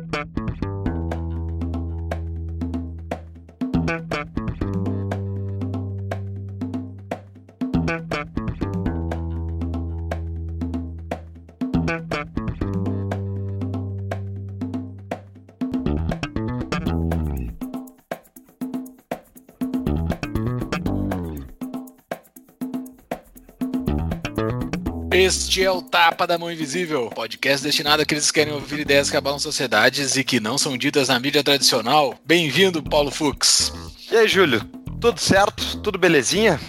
Música Este é o Tapa da Mão Invisível, podcast destinado àqueles que querem ouvir ideias que abalam sociedades e que não são ditas na mídia tradicional. Bem-vindo, Paulo Fux. E aí, Júlio? Tudo certo? Tudo belezinha?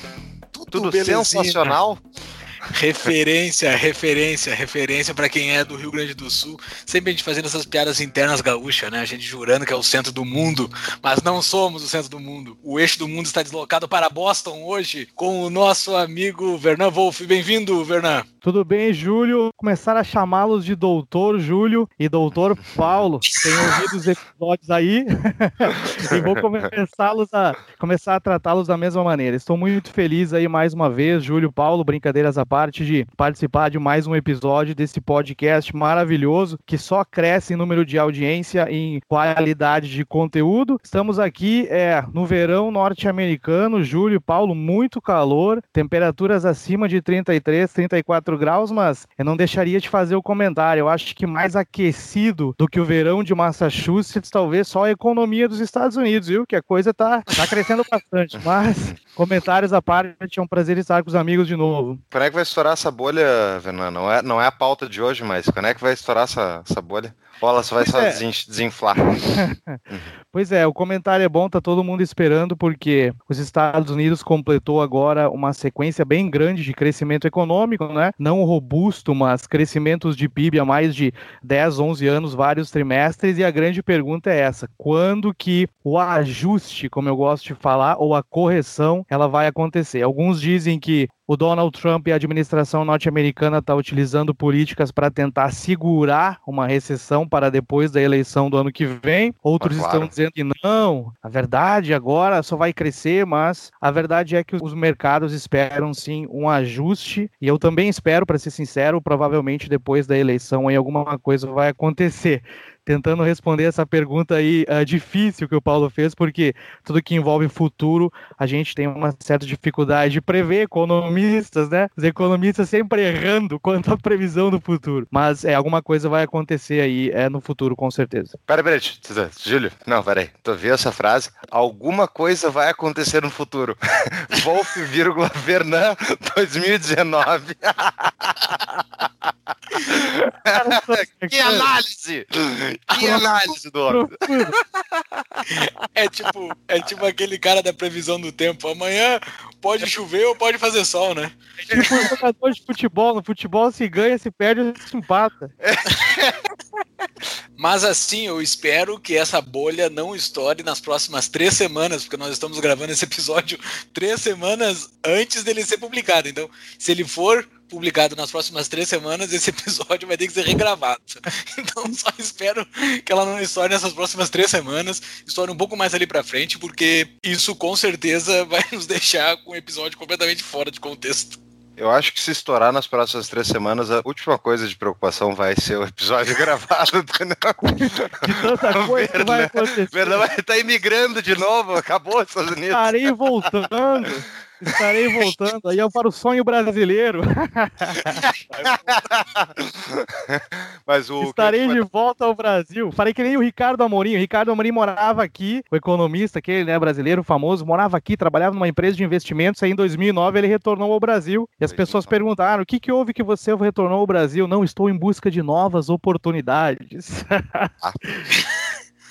Tudo, Tudo belezinha. sensacional? Referência, referência, referência para quem é do Rio Grande do Sul. Sempre a gente fazendo essas piadas internas gaúchas, né? A gente jurando que é o centro do mundo, mas não somos o centro do mundo. O eixo do mundo está deslocado para Boston hoje com o nosso amigo Vernan Wolff. Bem-vindo, Vernan. Tudo bem, Júlio? Começar a chamá-los de Doutor Júlio e Doutor Paulo. Tenho ouvido os episódios aí e vou começá-los a começar a tratá-los da mesma maneira. Estou muito feliz aí mais uma vez, Júlio Paulo, brincadeiras à parte, de participar de mais um episódio desse podcast maravilhoso que só cresce em número de audiência e em qualidade de conteúdo. Estamos aqui é, no verão norte-americano, Júlio Paulo, muito calor, temperaturas acima de 33, 34 graus, mas eu não deixaria de fazer o comentário. Eu acho que mais aquecido do que o verão de Massachusetts, talvez só a economia dos Estados Unidos, viu? Que a coisa tá, tá crescendo bastante. Mas, comentários à parte, é um prazer estar com os amigos de novo. Quando é que vai estourar essa bolha, Vernan? Não é, não é a pauta de hoje, mas quando é que vai estourar essa, essa bolha? Bola só vai Pois só é. desen- desinflar. Pois é, o comentário é bom, tá todo mundo esperando, porque os Estados Unidos completou agora uma sequência bem grande de crescimento econômico, né? Não robusto, mas crescimentos de PIB há mais de 10, 11 anos, vários trimestres, e a grande pergunta é essa: quando que o ajuste, como eu gosto de falar, ou a correção, ela vai acontecer? Alguns dizem que o Donald Trump e a administração norte-americana estão utilizando políticas para tentar segurar uma recessão para depois da eleição do ano que vem. Outros Ah, claro. estão dizendo que não, a verdade agora só vai crescer, mas a verdade é que os mercados esperam sim um ajuste e eu também espero, para ser sincero, provavelmente depois da eleição aí alguma coisa vai acontecer. Tentando responder essa pergunta aí ah, difícil que o Paulo fez, porque tudo que envolve futuro a gente tem uma certa dificuldade de prever, economistas, né? Os economistas sempre errando quanto à previsão do futuro. Mas é, alguma coisa vai acontecer aí é, no futuro, com certeza. Peraí, peraí, Júlio. Não, peraí. Tu viu essa frase? Alguma coisa vai acontecer no futuro. Wolf, vírgula, Vernan, 2019. que análise! Que análise do homem! É tipo, é tipo aquele cara da previsão do tempo. Amanhã pode chover ou pode fazer sol, né? Tipo um jogador de futebol. No futebol se ganha, se perde, se empata. Mas assim, eu espero que essa bolha não estoure nas próximas três semanas, porque nós estamos gravando esse episódio três semanas antes dele ser publicado. Então, se ele for publicado nas próximas três semanas, esse episódio vai ter que ser regravado. Então, só espero que ela não estoure nessas próximas três semanas, estoure um pouco mais ali pra frente, porque isso com certeza vai nos deixar com o episódio completamente fora de contexto. Eu acho que se estourar nas próximas três semanas, a última coisa de preocupação vai ser o episódio gravado. entendeu? De tanta coisa que vai acontecer. Vernan vai estar imigrando de novo, acabou os Estados Unidos. Estarei voltando. Estarei voltando. Aí é para o sonho brasileiro. Mas o Estarei de volta ao Brasil. Falei que nem o Ricardo Amorim. O Ricardo Amorim morava aqui, o economista, aquele né, brasileiro famoso, morava aqui, trabalhava numa empresa de investimentos. Aí em 2009 ele retornou ao Brasil. E as pessoas 2009. perguntaram: o que, que houve que você retornou ao Brasil? Não, estou em busca de novas oportunidades.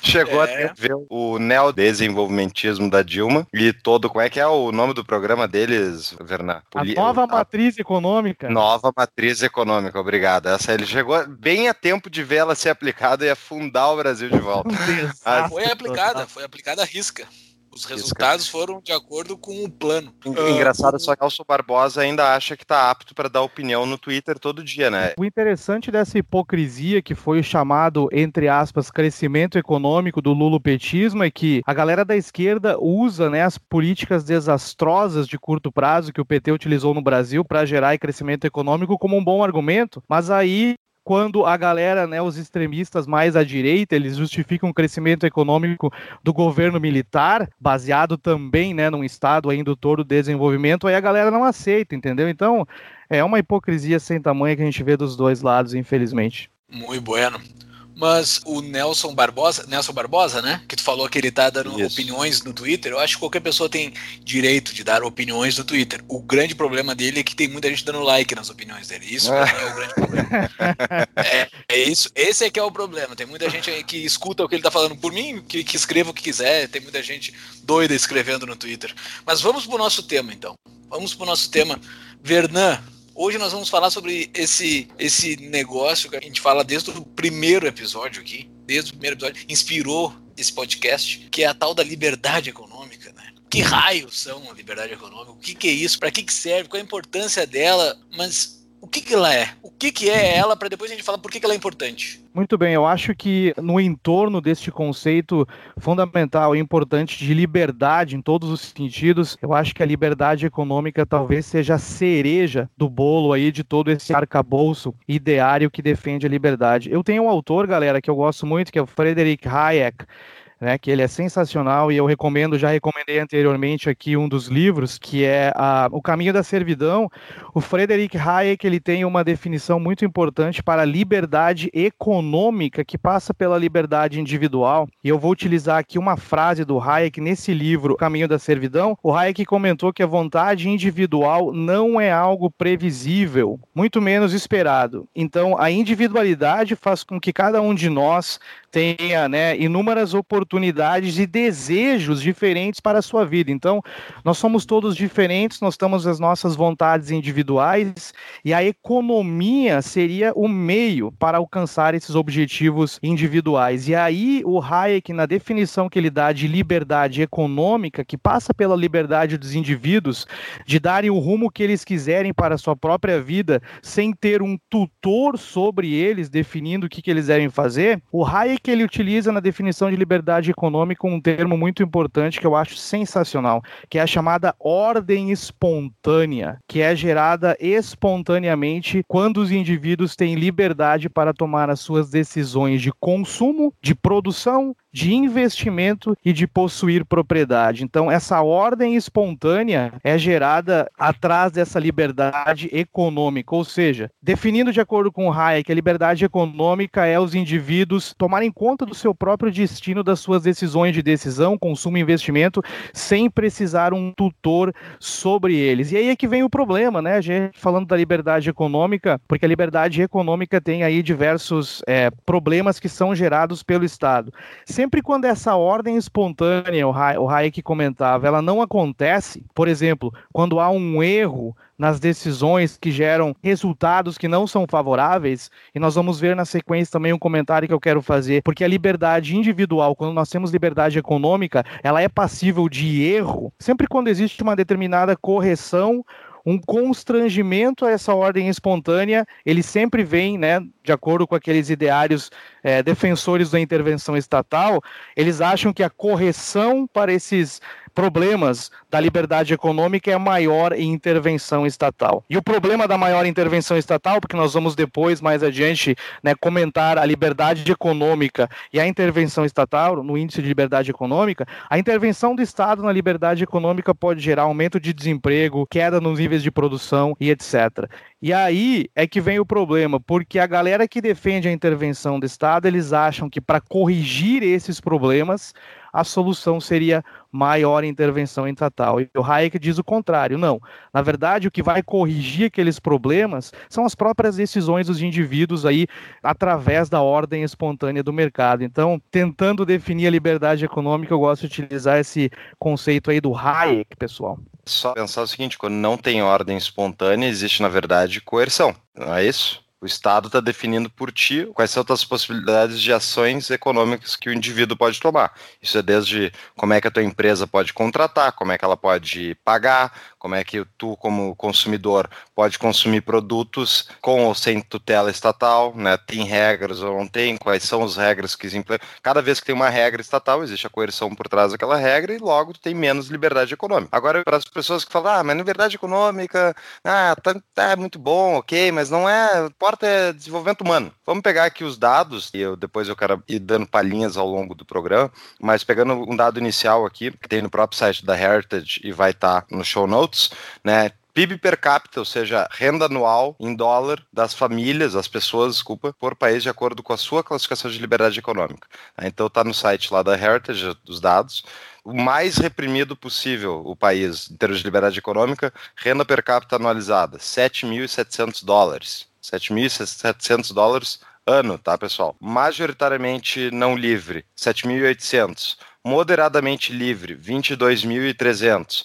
Chegou É. a ver o neodesenvolvimentismo da Dilma e todo. Como é que é o nome do programa deles, Vernan? A Poli- nova a matriz econômica. Nova matriz econômica, obrigado. Essa ele chegou bem a tempo de ver ela ser aplicada e afundar o Brasil de volta. Um Foi aplicada, foi aplicada a risca. Os resultados foram de acordo com o plano. En- Engraçado, só que Elcio Barbosa ainda acha que tá apto para dar opinião no Twitter todo dia, né? O interessante dessa hipocrisia que foi o chamado, entre aspas, crescimento econômico do lulopetismo é que a galera da esquerda usa né, as políticas desastrosas de curto prazo que o PT utilizou no Brasil para gerar crescimento econômico como um bom argumento, mas aí quando a galera, né, os extremistas mais à direita, eles justificam o crescimento econômico do governo militar, baseado também, né, num estado aí indutor do desenvolvimento, aí a galera não aceita, entendeu? Então, é uma hipocrisia sem tamanho que a gente vê dos dois lados, infelizmente. Muito bueno. Mas o Nelson Barbosa, Nelson Barbosa, né? Que tu falou que ele tá dando Isso. opiniões no Twitter. Eu acho que qualquer pessoa tem direito de dar opiniões no Twitter. O grande problema dele é que tem muita gente dando like nas opiniões dele. Isso é o grande problema. é, é, isso. Esse é que é o problema. Tem muita gente que escuta o que ele tá falando por mim, que, que escreva o que quiser. Tem muita gente doida escrevendo no Twitter. Mas vamos pro nosso tema, então. Vamos pro nosso tema. Vernan, Hoje nós vamos falar sobre esse, esse negócio que a gente fala desde o primeiro episódio aqui, desde o primeiro episódio, inspirou esse podcast, que é a tal da liberdade econômica, né? Que raios são a liberdade econômica? O que, que é isso? Para que, que serve? Qual a importância dela? Mas o que, que ela é? O que, que é ela para depois a gente falar por que, que ela é importante? Muito bem, eu acho que no entorno deste conceito fundamental e importante de liberdade em todos os sentidos, eu acho que a liberdade econômica talvez seja a cereja do bolo aí de todo esse arcabouço ideário que defende a liberdade. Eu tenho um autor, galera, que eu gosto muito, que é o Frederick Hayek né, que ele é sensacional e eu recomendo, já recomendei anteriormente aqui um dos livros, que é a, O Caminho da Servidão. O Frederick Hayek ele tem uma definição muito importante para a liberdade econômica, que passa pela liberdade individual. E eu vou utilizar aqui uma frase do Hayek nesse livro, O Caminho da Servidão. O Hayek comentou que a vontade individual não é algo previsível, muito menos esperado. Então, a individualidade faz com que cada um de nós tenha né, inúmeras oportunidades e desejos diferentes para a sua vida. Então, nós somos todos diferentes, nós temos as nossas vontades individuais e a economia seria o meio para alcançar esses objetivos individuais. E aí, o Hayek, na definição que ele dá de liberdade econômica, que passa pela liberdade dos indivíduos de darem o rumo que eles quiserem para a sua própria vida, sem ter um tutor sobre eles definindo o que, que eles devem fazer, o Hayek que ele utiliza na definição de liberdade econômica um termo muito importante que eu acho sensacional, que é a chamada ordem espontânea, que é gerada espontaneamente quando os indivíduos têm liberdade para tomar as suas decisões de consumo, de produção, de investimento e de possuir propriedade. Então, essa ordem espontânea é gerada atrás dessa liberdade econômica, ou seja, definindo de acordo com Hayek, a liberdade econômica é os indivíduos tomarem conta do seu próprio destino, das suas decisões de decisão, consumo e investimento, sem precisar um tutor sobre eles. E aí é que vem o problema, né? A gente falando da liberdade econômica, porque a liberdade econômica tem aí diversos é, problemas que são gerados pelo Estado. Sempre quando essa ordem espontânea, o Hayek comentava, ela não acontece, por exemplo, quando há um erro nas decisões que geram resultados que não são favoráveis, e nós vamos ver na sequência também um comentário que eu quero fazer, porque a liberdade individual, quando nós temos liberdade econômica, ela é passível de erro, sempre quando existe uma determinada correção um constrangimento a essa ordem espontânea, ele sempre vem, né, de acordo com aqueles ideários é, defensores da intervenção estatal, eles acham que a correção para esses problemas da liberdade econômica é maior em intervenção estatal. E o problema da maior intervenção estatal, porque nós vamos depois, mais adiante, né, comentar a liberdade econômica e a intervenção estatal no índice de liberdade econômica, a intervenção do Estado na liberdade econômica pode gerar aumento de desemprego, queda nos níveis de produção e etc. E aí é que vem o problema, porque a galera que defende a intervenção do Estado, eles acham que para corrigir esses problemas, a solução seria maior intervenção estatal. E o Hayek diz o contrário. Não. Na verdade, o que vai corrigir aqueles problemas são as próprias decisões dos indivíduos aí através da ordem espontânea do mercado. Então, tentando definir a liberdade econômica, eu gosto de utilizar esse conceito aí do Hayek, pessoal. Só pensar o seguinte, quando não tem ordem espontânea, existe, na verdade, coerção. Não é isso? O Estado está definindo por ti quais são as possibilidades de ações econômicas que o indivíduo pode tomar. Isso é desde como é que a tua empresa pode contratar, como é que ela pode pagar, como é que tu, como consumidor, pode consumir produtos com ou sem tutela estatal, né? Tem regras ou não tem, quais são as regras que se Cada vez que tem uma regra estatal, existe a coerção por trás daquela regra e logo tu tem menos liberdade econômica. Agora, para as pessoas que falam, ah, mas liberdade econômica, ah, tá, tá muito bom, ok, mas não é importa é desenvolvimento humano. Vamos pegar aqui os dados, e eu, depois eu quero ir dando palhinhas ao longo do programa, mas pegando um dado inicial aqui, que tem no próprio site da Heritage e vai estar tá no show notes, né? PIB per capita, ou seja, renda anual em dólar das famílias, das pessoas, desculpa, por país de acordo com a sua classificação de liberdade econômica. Então está no site lá da Heritage, dos dados. O mais reprimido possível o país em termos de liberdade econômica, renda per capita anualizada, 7.700 dólares. 7.700 dólares ano, tá, pessoal? Majoritariamente não livre, 7.800. Moderadamente livre, 22.300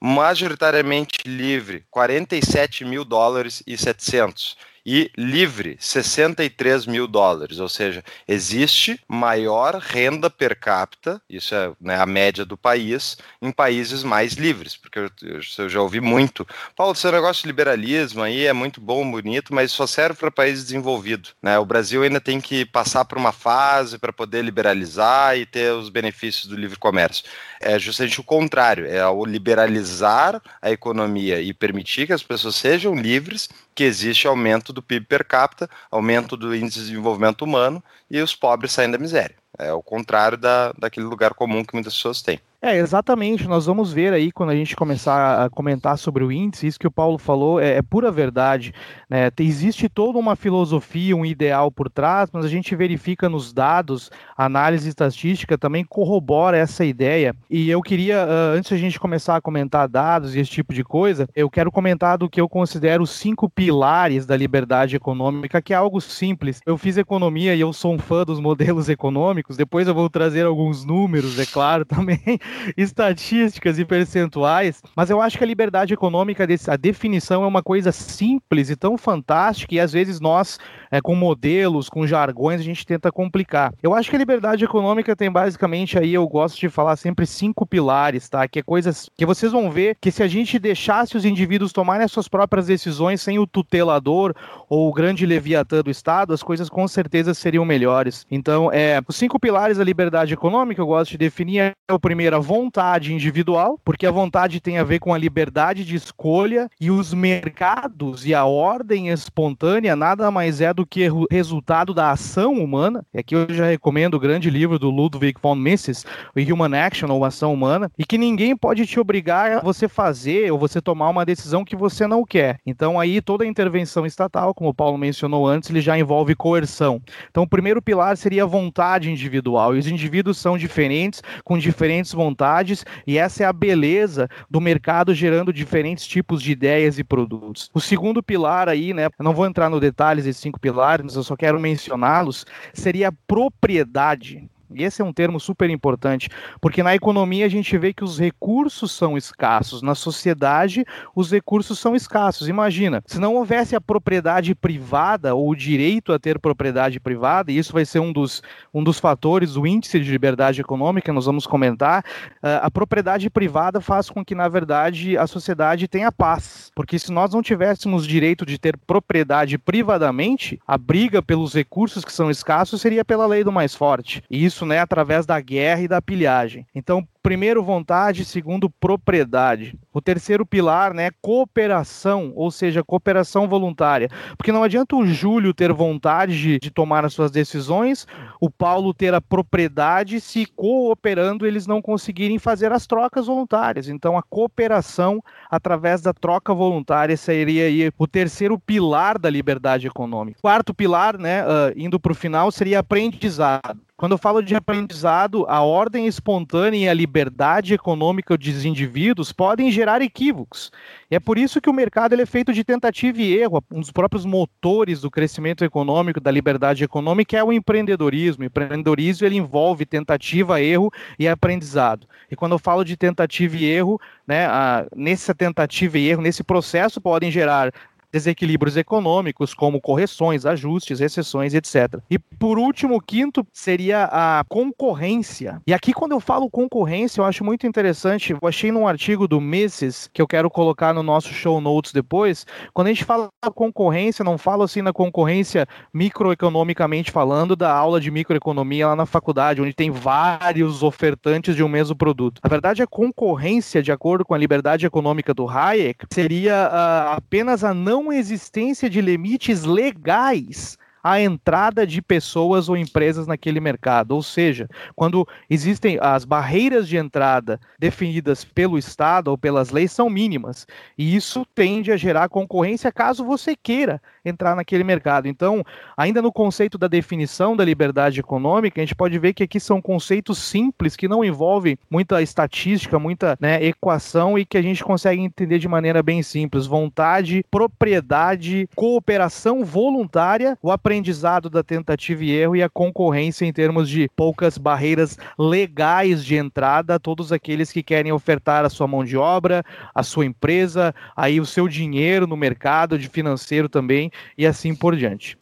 majoritariamente livre, 47 mil dólares e 700 e livre 63 mil dólares, ou seja, existe maior renda per capita, isso é né, a média do país, em países mais livres, porque eu, eu já ouvi muito, Paulo, seu negócio de liberalismo aí é muito bom, bonito, mas só serve para países desenvolvidos, né? O Brasil ainda tem que passar por uma fase para poder liberalizar e ter os benefícios do livre comércio. É justamente o contrário, é ao liberalizar a economia e permitir que as pessoas sejam livres que existe aumento do PIB per capita, aumento do índice de desenvolvimento humano e os pobres saem da miséria. É o contrário da, daquele lugar comum que muitas pessoas têm. É, exatamente. Nós vamos ver aí quando a gente começar a comentar sobre o índice, isso que o Paulo falou é, é pura verdade. Né? Existe toda uma filosofia, um ideal por trás, mas a gente verifica nos dados, análise estatística também corrobora essa ideia. E eu queria, uh, antes a gente começar a comentar dados e esse tipo de coisa, eu quero comentar do que eu considero os cinco pilares da liberdade econômica, que é algo simples. Eu fiz economia e eu sou um fã dos modelos econômicos, depois eu vou trazer alguns números, é claro, também estatísticas e percentuais, mas eu acho que a liberdade econômica, a definição é uma coisa simples e tão fantástica e às vezes nós, é, com modelos, com jargões, a gente tenta complicar. Eu acho que a liberdade econômica tem basicamente aí, eu gosto de falar sempre cinco pilares, tá? Que é coisas que vocês vão ver que se a gente deixasse os indivíduos tomarem as suas próprias decisões sem o tutelador ou o grande leviatã do Estado, as coisas com certeza seriam melhores. Então, é, os cinco pilares da liberdade econômica, eu gosto de definir, é o primeiro, a vontade individual, porque a vontade tem a ver com a liberdade de escolha e os mercados e a ordem espontânea nada mais é do que resultado da ação humana. E aqui eu já recomendo o grande livro do Ludwig von Mises, Human Action ou Ação Humana, e que ninguém pode te obrigar a você fazer ou você tomar uma decisão que você não quer. Então aí toda a intervenção estatal, como o Paulo mencionou antes, ele já envolve coerção. Então o primeiro pilar seria a vontade individual, e os indivíduos são diferentes, com diferentes vontades vontades, e essa é a beleza do mercado gerando diferentes tipos de ideias e produtos. O segundo pilar aí, né, não vou entrar no detalhes desses cinco pilares, mas eu só quero mencioná-los, seria a propriedade. E esse é um termo super importante, porque na economia a gente vê que os recursos são escassos, na sociedade os recursos são escassos. Imagina, se não houvesse a propriedade privada ou o direito a ter propriedade privada, e isso vai ser um dos, um dos fatores do índice de liberdade econômica, nós vamos comentar, uh, a propriedade privada faz com que, na verdade, a sociedade tenha paz. Porque se nós não tivéssemos direito de ter propriedade privadamente, a briga pelos recursos que são escassos seria pela lei do mais forte. E isso isso, né, através da guerra e da pilhagem. Então, primeiro vontade, segundo propriedade. O terceiro pilar, né, cooperação, ou seja, cooperação voluntária. Porque não adianta o Júlio ter vontade de, de tomar as suas decisões, o Paulo ter a propriedade, se cooperando eles não conseguirem fazer as trocas voluntárias. Então a cooperação através da troca voluntária seria aí o terceiro pilar da liberdade econômica. Quarto pilar, né, uh, indo para o final, seria aprendizado. Quando eu falo de aprendizado, a ordem espontânea e a liberdade liberdade econômica dos indivíduos podem gerar equívocos. E é por isso que o mercado ele é feito de tentativa e erro. Um dos próprios motores do crescimento econômico, da liberdade econômica, é o empreendedorismo. O empreendedorismo ele envolve tentativa, erro e aprendizado. E quando eu falo de tentativa e erro, né, a, nessa tentativa e erro, nesse processo, podem gerar desequilíbrios econômicos, como correções, ajustes, recessões, etc. E por último, o quinto seria a concorrência. E aqui, quando eu falo concorrência, eu acho muito interessante. Eu achei num artigo do Mises, que eu quero colocar no nosso show notes depois. Quando a gente fala concorrência, não falo assim na concorrência microeconomicamente falando, da aula de microeconomia lá na faculdade, onde tem vários ofertantes de um mesmo produto. Na verdade, a concorrência, de acordo com a liberdade econômica do Hayek, seria uh, apenas a não existência de limites legais a entrada de pessoas ou empresas naquele mercado. Ou seja, quando existem as barreiras de entrada definidas pelo Estado ou pelas leis são mínimas. E isso tende a gerar concorrência caso você queira entrar naquele mercado. Então, ainda no conceito da definição da liberdade econômica, a gente pode ver que aqui são conceitos simples que não envolvem muita estatística, muita né, equação e que a gente consegue entender de maneira bem simples. Vontade, propriedade, cooperação voluntária, o aprendizado aprendizado da tentativa e erro e a concorrência em termos de poucas barreiras legais de entrada a todos aqueles que querem ofertar a sua mão de obra, a sua empresa, aí o seu dinheiro no mercado de financeiro também e assim por diante.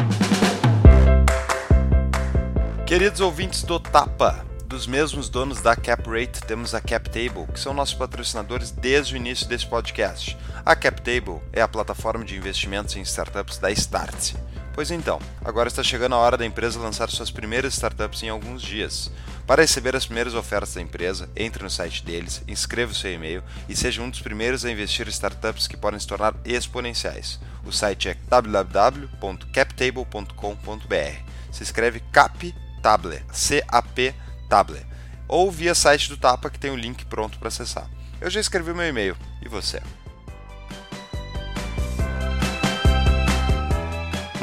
Queridos ouvintes do Tapa, dos mesmos donos da CapRate, temos a CapTable, que são nossos patrocinadores desde o início desse podcast. A CapTable é a plataforma de investimentos em startups da Startse. Pois então, agora está chegando a hora da empresa lançar suas primeiras startups em alguns dias. Para receber as primeiras ofertas da empresa, entre no site deles, inscreva o seu e-mail e seja um dos primeiros a investir em startups que podem se tornar exponenciais. O site é www.captable.com.br. Se escreve CapTable, C-A-P Table, ou via site do Tapa que tem o link pronto para acessar. Eu já escrevi meu e-mail, e você?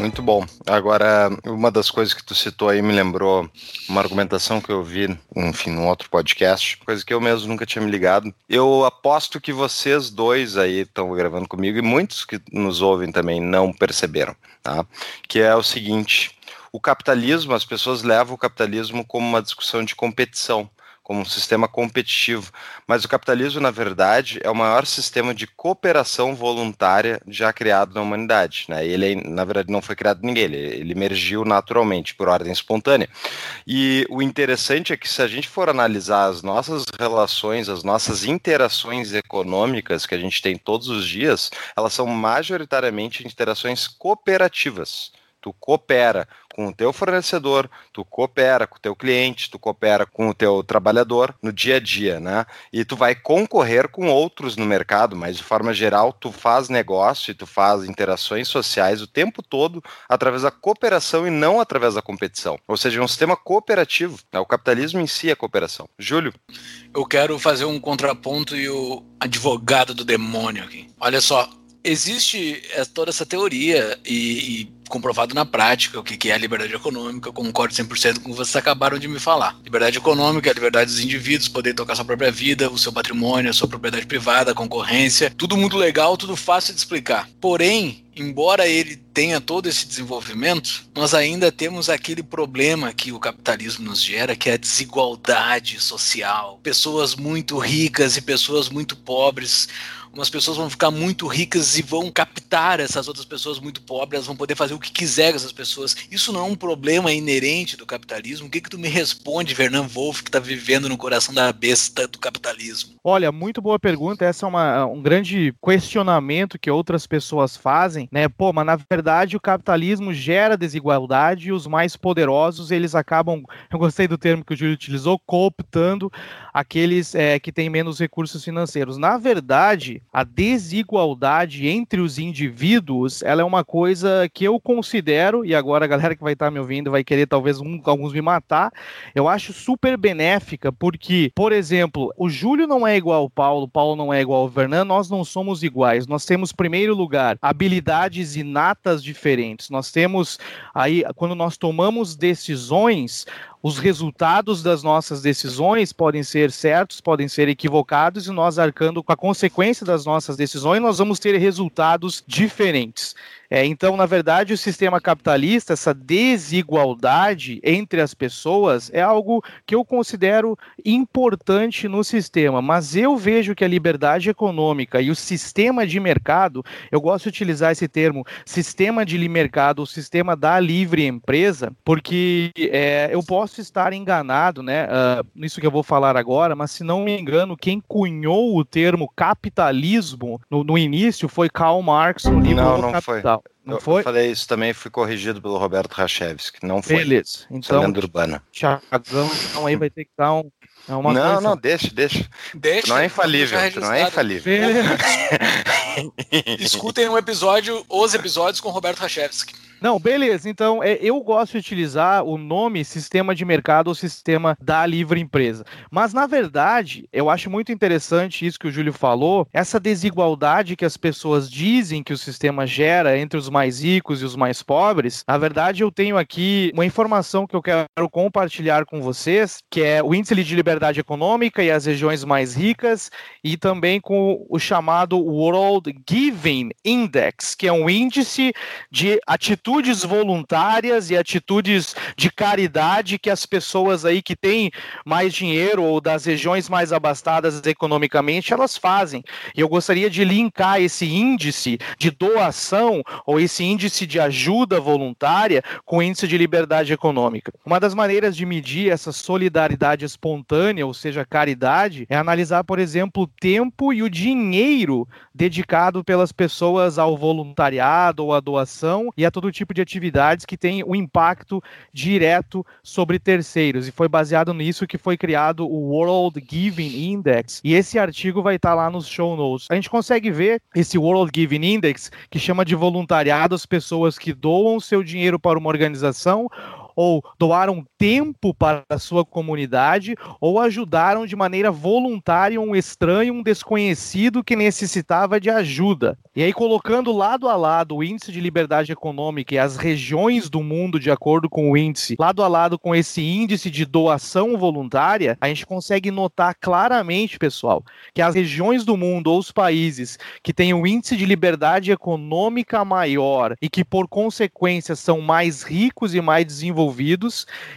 Muito bom. Agora, uma das coisas que tu citou aí me lembrou uma argumentação que eu vi, enfim, num outro podcast, coisa que eu mesmo nunca tinha me ligado. Eu aposto que vocês dois aí estão gravando comigo e muitos que nos ouvem também não perceberam, tá? Que é o seguinte: o capitalismo, as pessoas levam o capitalismo como uma discussão de competição como um sistema competitivo. Mas o capitalismo, na verdade, é o maior sistema de cooperação voluntária já criado na humanidade. Né? Ele, na verdade, não foi criado ninguém, ele, ele emergiu naturalmente, por ordem espontânea. E o interessante é que, se a gente for analisar as nossas relações, as nossas interações econômicas que a gente tem todos os dias, elas são majoritariamente interações cooperativas tu coopera com o teu fornecedor, tu coopera com o teu cliente, tu coopera com o teu trabalhador no dia a dia, né? E tu vai concorrer com outros no mercado, mas de forma geral tu faz negócio e tu faz interações sociais o tempo todo através da cooperação e não através da competição. Ou seja, é um sistema cooperativo. Né? O capitalismo em si é cooperação. Júlio? Eu quero fazer um contraponto e o advogado do demônio aqui. Olha só, existe toda essa teoria e, e comprovado na prática o que é a liberdade econômica, eu concordo 100% com o que vocês acabaram de me falar. Liberdade econômica é a liberdade dos indivíduos, poder tocar sua própria vida, o seu patrimônio, a sua propriedade privada, a concorrência, tudo muito legal, tudo fácil de explicar. Porém, embora ele tenha todo esse desenvolvimento, nós ainda temos aquele problema que o capitalismo nos gera, que é a desigualdade social. Pessoas muito ricas e pessoas muito pobres umas pessoas vão ficar muito ricas e vão captar essas outras pessoas muito pobres, elas vão poder fazer o que quiser com essas pessoas. Isso não é um problema inerente do capitalismo? O que, que tu me responde, Vernon Wolff, que está vivendo no coração da besta do capitalismo? Olha, muito boa pergunta. Essa é uma, um grande questionamento que outras pessoas fazem, né? Pô, mas na verdade o capitalismo gera desigualdade e os mais poderosos eles acabam, eu gostei do termo que o Júlio utilizou, cooptando aqueles é, que têm menos recursos financeiros. Na verdade, a desigualdade entre os indivíduos, ela é uma coisa que eu considero, e agora a galera que vai estar me ouvindo vai querer talvez um, alguns me matar, eu acho super benéfica, porque, por exemplo, o Júlio não é igual ao Paulo, o Paulo não é igual ao Vernan, nós não somos iguais. Nós temos, primeiro lugar, habilidades inatas diferentes. Nós temos aí, quando nós tomamos decisões, os resultados das nossas decisões podem ser certos, podem ser equivocados, e nós arcando com a consequência das nossas decisões, nós vamos ter resultados diferentes. É, então, na verdade, o sistema capitalista, essa desigualdade entre as pessoas, é algo que eu considero importante no sistema. Mas eu vejo que a liberdade econômica e o sistema de mercado, eu gosto de utilizar esse termo, sistema de mercado, o sistema da livre empresa, porque é, eu posso estar enganado, né? Uh, nisso que eu vou falar agora, mas se não me engano, quem cunhou o termo capitalismo no, no início foi Karl Marx no livro não, não Capital. Foi. Não, não eu, foi? Eu falei isso também, fui corrigido pelo Roberto Rachevski. Não foi. Beleza. Então, lenda urbana. Tiagão, então aí vai ter que dar um. é Uma não, coisa- não, deixa, deixa. Deixa, não é infalível, não é infalível. Escutem um episódio, os episódios com o Roberto Rachevski. Não, beleza. Então, é, eu gosto de utilizar o nome sistema de mercado ou sistema da livre empresa. Mas, na verdade, eu acho muito interessante isso que o Júlio falou, essa desigualdade que as pessoas dizem que o sistema gera entre os mais ricos e os mais pobres. Na verdade, eu tenho aqui uma informação que eu quero compartilhar com vocês, que é o índice de liberdade econômica e as regiões mais ricas, e também com o chamado World Giving Index, que é um índice de atitudes voluntárias e atitudes de caridade que as pessoas aí que têm mais dinheiro ou das regiões mais abastadas economicamente, elas fazem. E eu gostaria de linkar esse índice de doação ou esse índice de ajuda voluntária com o índice de liberdade econômica. Uma das maneiras de medir essa solidariedade espontânea, ou seja, caridade, é analisar, por exemplo, o tempo e o dinheiro dedicado pelas pessoas ao voluntariado ou à doação e a todo tipo de atividades que tem um impacto direto sobre terceiros. E foi baseado nisso que foi criado o World Giving Index. E esse artigo vai estar lá nos show notes. A gente consegue ver esse World Giving Index que chama de voluntariado as pessoas que doam seu dinheiro para uma organização ou doaram tempo para a sua comunidade, ou ajudaram de maneira voluntária um estranho, um desconhecido que necessitava de ajuda. E aí, colocando lado a lado o índice de liberdade econômica e as regiões do mundo, de acordo com o índice, lado a lado com esse índice de doação voluntária, a gente consegue notar claramente, pessoal, que as regiões do mundo ou os países que têm um índice de liberdade econômica maior e que, por consequência, são mais ricos e mais desenvolvidos,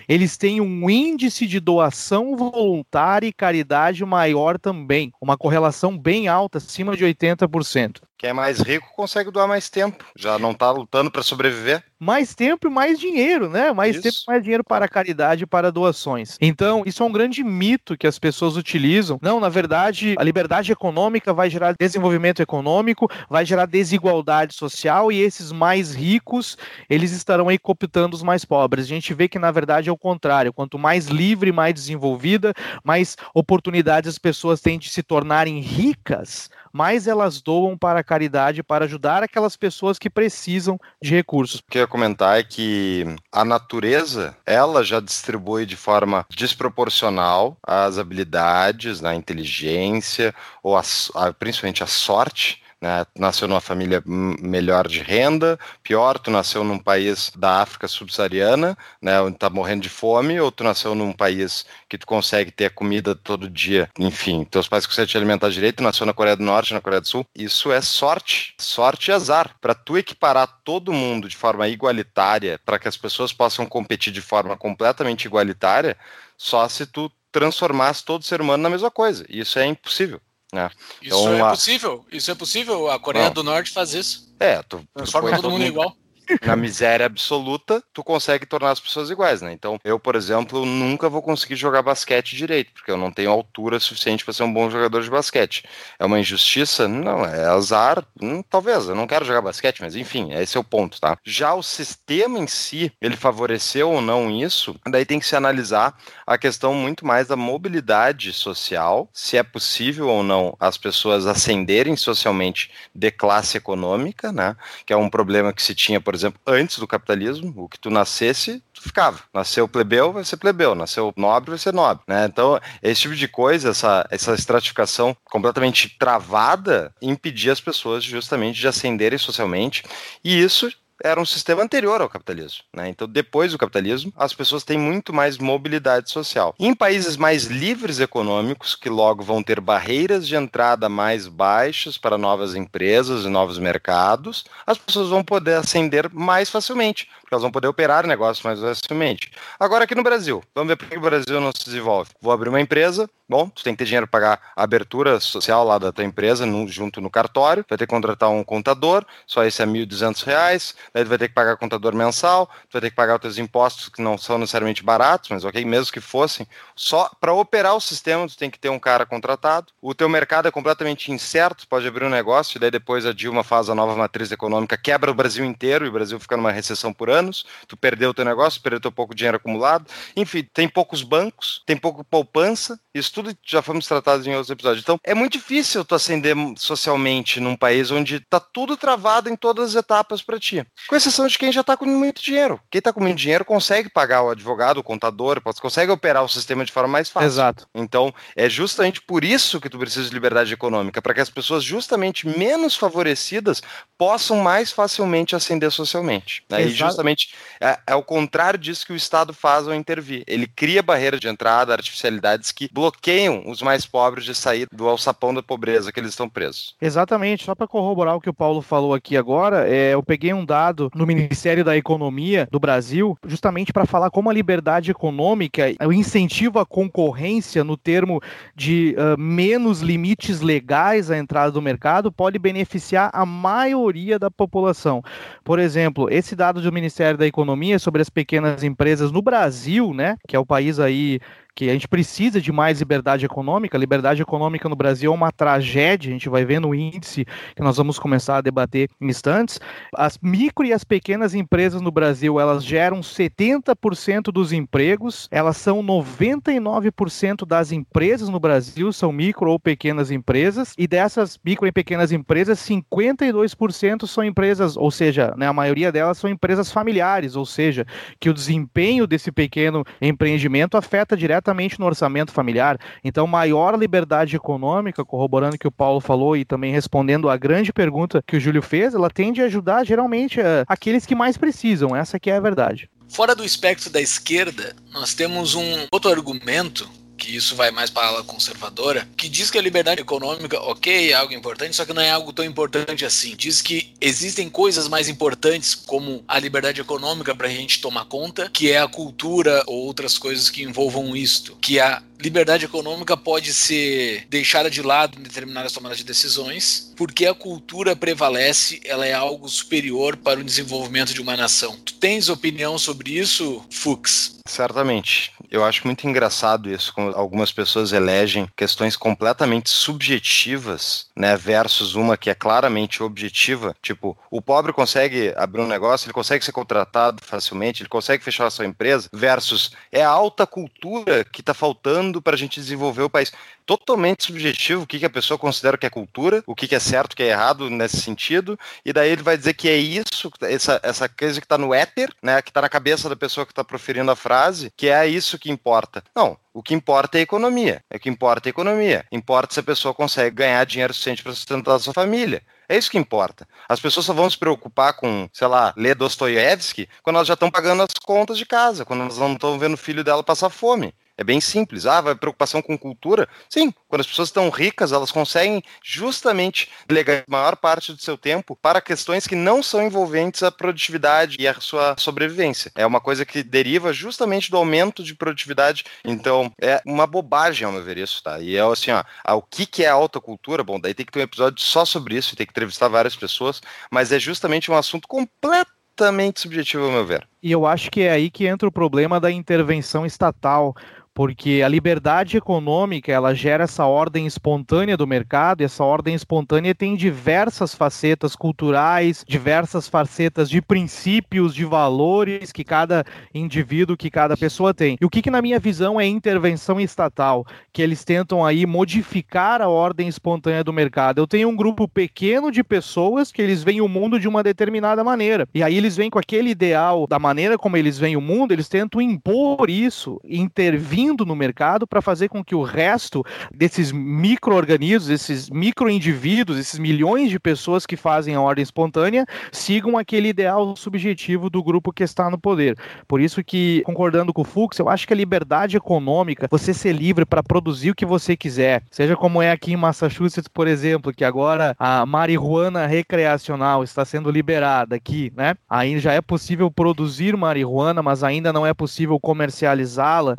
eles têm um índice de doação voluntária e caridade maior também, uma correlação bem alta, acima de 80%. Quem é mais rico consegue doar mais tempo. Já não tá lutando para sobreviver. mais tempo e mais dinheiro, né? Mais Isso. tempo e mais dinheiro para caridade e para doações. Então, isso é um grande mito que as pessoas utilizam. Não, na verdade, a liberdade econômica vai gerar desenvolvimento econômico, vai gerar desigualdade social e esses mais ricos, eles estarão aí cooptando os mais pobres. A gente vê que na verdade é o contrário. Quanto mais livre, mais desenvolvida, mais oportunidades as pessoas têm de se tornarem ricas, mais elas doam para a caridade para ajudar aquelas pessoas que precisam de recursos. O que eu ia comentar é que a natureza, ela já distribui de forma desproporcional as habilidades, na inteligência, ou a, a- principalmente a sorte. Né? Nasceu numa família melhor de renda, pior, tu nasceu num país da África subsaariana, né, onde tá morrendo de fome, ou tu nasceu num país que tu consegue ter comida todo dia, enfim, teus pais conseguem te alimentar direito, nasceu na Coreia do Norte, na Coreia do Sul, isso é sorte, sorte e azar. Para tu equiparar todo mundo de forma igualitária, para que as pessoas possam competir de forma completamente igualitária, só se tu transformasse todo ser humano na mesma coisa. Isso é impossível. Né? Isso Então, é a- possível. Isso é possível. A Coreia Não. do Norte faz isso. É, tu, Transforma todo mundo igual. Na miséria absoluta, tu consegue tornar as pessoas iguais, né? Então, eu, por exemplo, nunca vou conseguir jogar basquete direito, porque eu não tenho altura suficiente para ser um bom jogador de basquete. É uma injustiça? Não, é azar. Hum, talvez, eu não quero jogar basquete, mas enfim, esse é o ponto, tá? Já o sistema em si, ele favoreceu ou não isso, daí tem que se analisar a questão muito mais da mobilidade social, se é possível ou não as pessoas ascenderem socialmente de classe econômica, né? Que é um problema que se tinha, por exemplo, antes do capitalismo, o que tu nascesse, tu ficava. Nasceu plebeu, vai ser plebeu. Nasceu nobre, vai ser nobre. Né? Então, esse tipo de coisa, essa, essa estratificação completamente travada, impedia as pessoas justamente de ascenderem socialmente. E isso era um sistema anterior ao capitalismo. Né? Então, depois do capitalismo, as pessoas têm muito mais mobilidade social. Em países mais livres econômicos, que logo vão ter barreiras de entrada mais baixas para novas empresas e novos mercados, as pessoas vão poder ascender mais facilmente. Elas vão poder operar negócios mais facilmente. Agora aqui no Brasil, vamos ver por que o Brasil não se desenvolve. Vou abrir uma empresa, bom, tu tem que ter dinheiro para pagar a abertura social lá da tua empresa no, junto no cartório, vai ter que contratar um contador, só esse é R$ 1.200, daí tu vai ter que pagar contador mensal, tu vai ter que pagar os teus impostos que não são necessariamente baratos, mas ok, mesmo que fossem, só para operar o sistema tu tem que ter um cara contratado. O teu mercado é completamente incerto, pode abrir um negócio, e daí depois a Dilma faz a nova matriz econômica, quebra o Brasil inteiro e o Brasil fica numa recessão por anos, tu perdeu o teu negócio, perdeu teu pouco dinheiro acumulado. Enfim, tem poucos bancos, tem pouco poupança, isso tudo já fomos tratados em outros episódios. Então, é muito difícil tu ascender socialmente num país onde tá tudo travado em todas as etapas para ti. Com exceção de quem já tá com muito dinheiro. Quem tá com muito dinheiro consegue pagar o advogado, o contador, consegue operar o sistema de forma mais fácil. Exato. Então, é justamente por isso que tu precisa de liberdade econômica, para que as pessoas justamente menos favorecidas possam mais facilmente ascender socialmente. Né? E justamente é, é o contrário disso que o Estado faz ao intervir. Ele cria barreiras de entrada, artificialidades que bloqueiam os mais pobres de sair do alçapão da pobreza que eles estão presos. Exatamente. Só para corroborar o que o Paulo falou aqui agora, é, eu peguei um dado no Ministério da Economia do Brasil, justamente para falar como a liberdade econômica, o incentivo à concorrência no termo de uh, menos limites legais à entrada do mercado pode beneficiar a maioria da população. Por exemplo, esse dado do Ministério da Economia sobre as pequenas empresas no Brasil, né, que é o país aí que a gente precisa de mais liberdade econômica. liberdade econômica no Brasil é uma tragédia, a gente vai ver no índice que nós vamos começar a debater em instantes. As micro e as pequenas empresas no Brasil, elas geram 70% dos empregos, elas são 99% das empresas no Brasil são micro ou pequenas empresas, e dessas micro e pequenas empresas, 52% são empresas, ou seja, né, a maioria delas são empresas familiares, ou seja, que o desempenho desse pequeno empreendimento afeta diretamente diretamente no orçamento familiar. Então, maior liberdade econômica, corroborando o que o Paulo falou e também respondendo a grande pergunta que o Júlio fez, ela tende a ajudar geralmente uh, aqueles que mais precisam. Essa que é a verdade. Fora do espectro da esquerda, nós temos um outro argumento que isso vai mais para a ala conservadora, que diz que a liberdade econômica, ok, é algo importante, só que não é algo tão importante assim. Diz que existem coisas mais importantes, como a liberdade econômica para a gente tomar conta, que é a cultura ou outras coisas que envolvam isto, que a liberdade econômica pode ser deixada de lado em determinadas tomadas de decisões, porque a cultura prevalece, ela é algo superior para o desenvolvimento de uma nação. Tu tens opinião sobre isso, Fux? Certamente. Eu acho muito engraçado isso, quando algumas pessoas elegem questões completamente subjetivas, né, versus uma que é claramente objetiva. Tipo, o pobre consegue abrir um negócio, ele consegue ser contratado facilmente, ele consegue fechar a sua empresa, versus é a alta cultura que está faltando para a gente desenvolver o país totalmente subjetivo o que, que a pessoa considera que é cultura, o que, que é certo, o que é errado nesse sentido, e daí ele vai dizer que é isso, essa, essa coisa que está no éter, né, que está na cabeça da pessoa que está proferindo a frase, que é isso que importa. Não, o que importa é a economia. É o que importa é a economia. Importa se a pessoa consegue ganhar dinheiro suficiente para sustentar a sua família. É isso que importa. As pessoas só vão se preocupar com, sei lá, ler Dostoiévski quando elas já estão pagando as contas de casa, quando elas não estão vendo o filho dela passar fome. É bem simples. Ah, vai preocupação com cultura? Sim, quando as pessoas estão ricas, elas conseguem justamente delegar a maior parte do seu tempo para questões que não são envolventes à produtividade e à sua sobrevivência. É uma coisa que deriva justamente do aumento de produtividade. Então, é uma bobagem, ao meu ver, isso, tá? E é assim, ó, o que, é alta cultura? Bom, daí tem que ter um episódio só sobre isso, tem que entrevistar várias pessoas, mas é justamente um assunto completamente subjetivo, ao meu ver. E eu acho que é aí que entra o problema da intervenção estatal, porque a liberdade econômica ela gera essa ordem espontânea do mercado e essa ordem espontânea tem diversas facetas culturais, diversas facetas de princípios, de valores que cada indivíduo, que cada pessoa tem. E o que, que na minha visão é intervenção estatal, que eles tentam aí modificar a ordem espontânea do mercado. Eu tenho um grupo pequeno de pessoas que eles veem o mundo de uma determinada maneira. E aí eles vêm com aquele ideal da maneira como eles veem o mundo, eles tentam impor isso, intervir contribuindo no mercado para fazer com que o resto desses micro-organismos, esses micro-indivíduos, esses milhões de pessoas que fazem a ordem espontânea, sigam aquele ideal subjetivo do grupo que está no poder. Por isso que, concordando com o Fux, eu acho que a liberdade econômica, você ser livre para produzir o que você quiser, seja como é aqui em Massachusetts, por exemplo, que agora a marihuana recreacional está sendo liberada aqui, né? Aí já é possível produzir marihuana, mas ainda não é possível comercializá-la,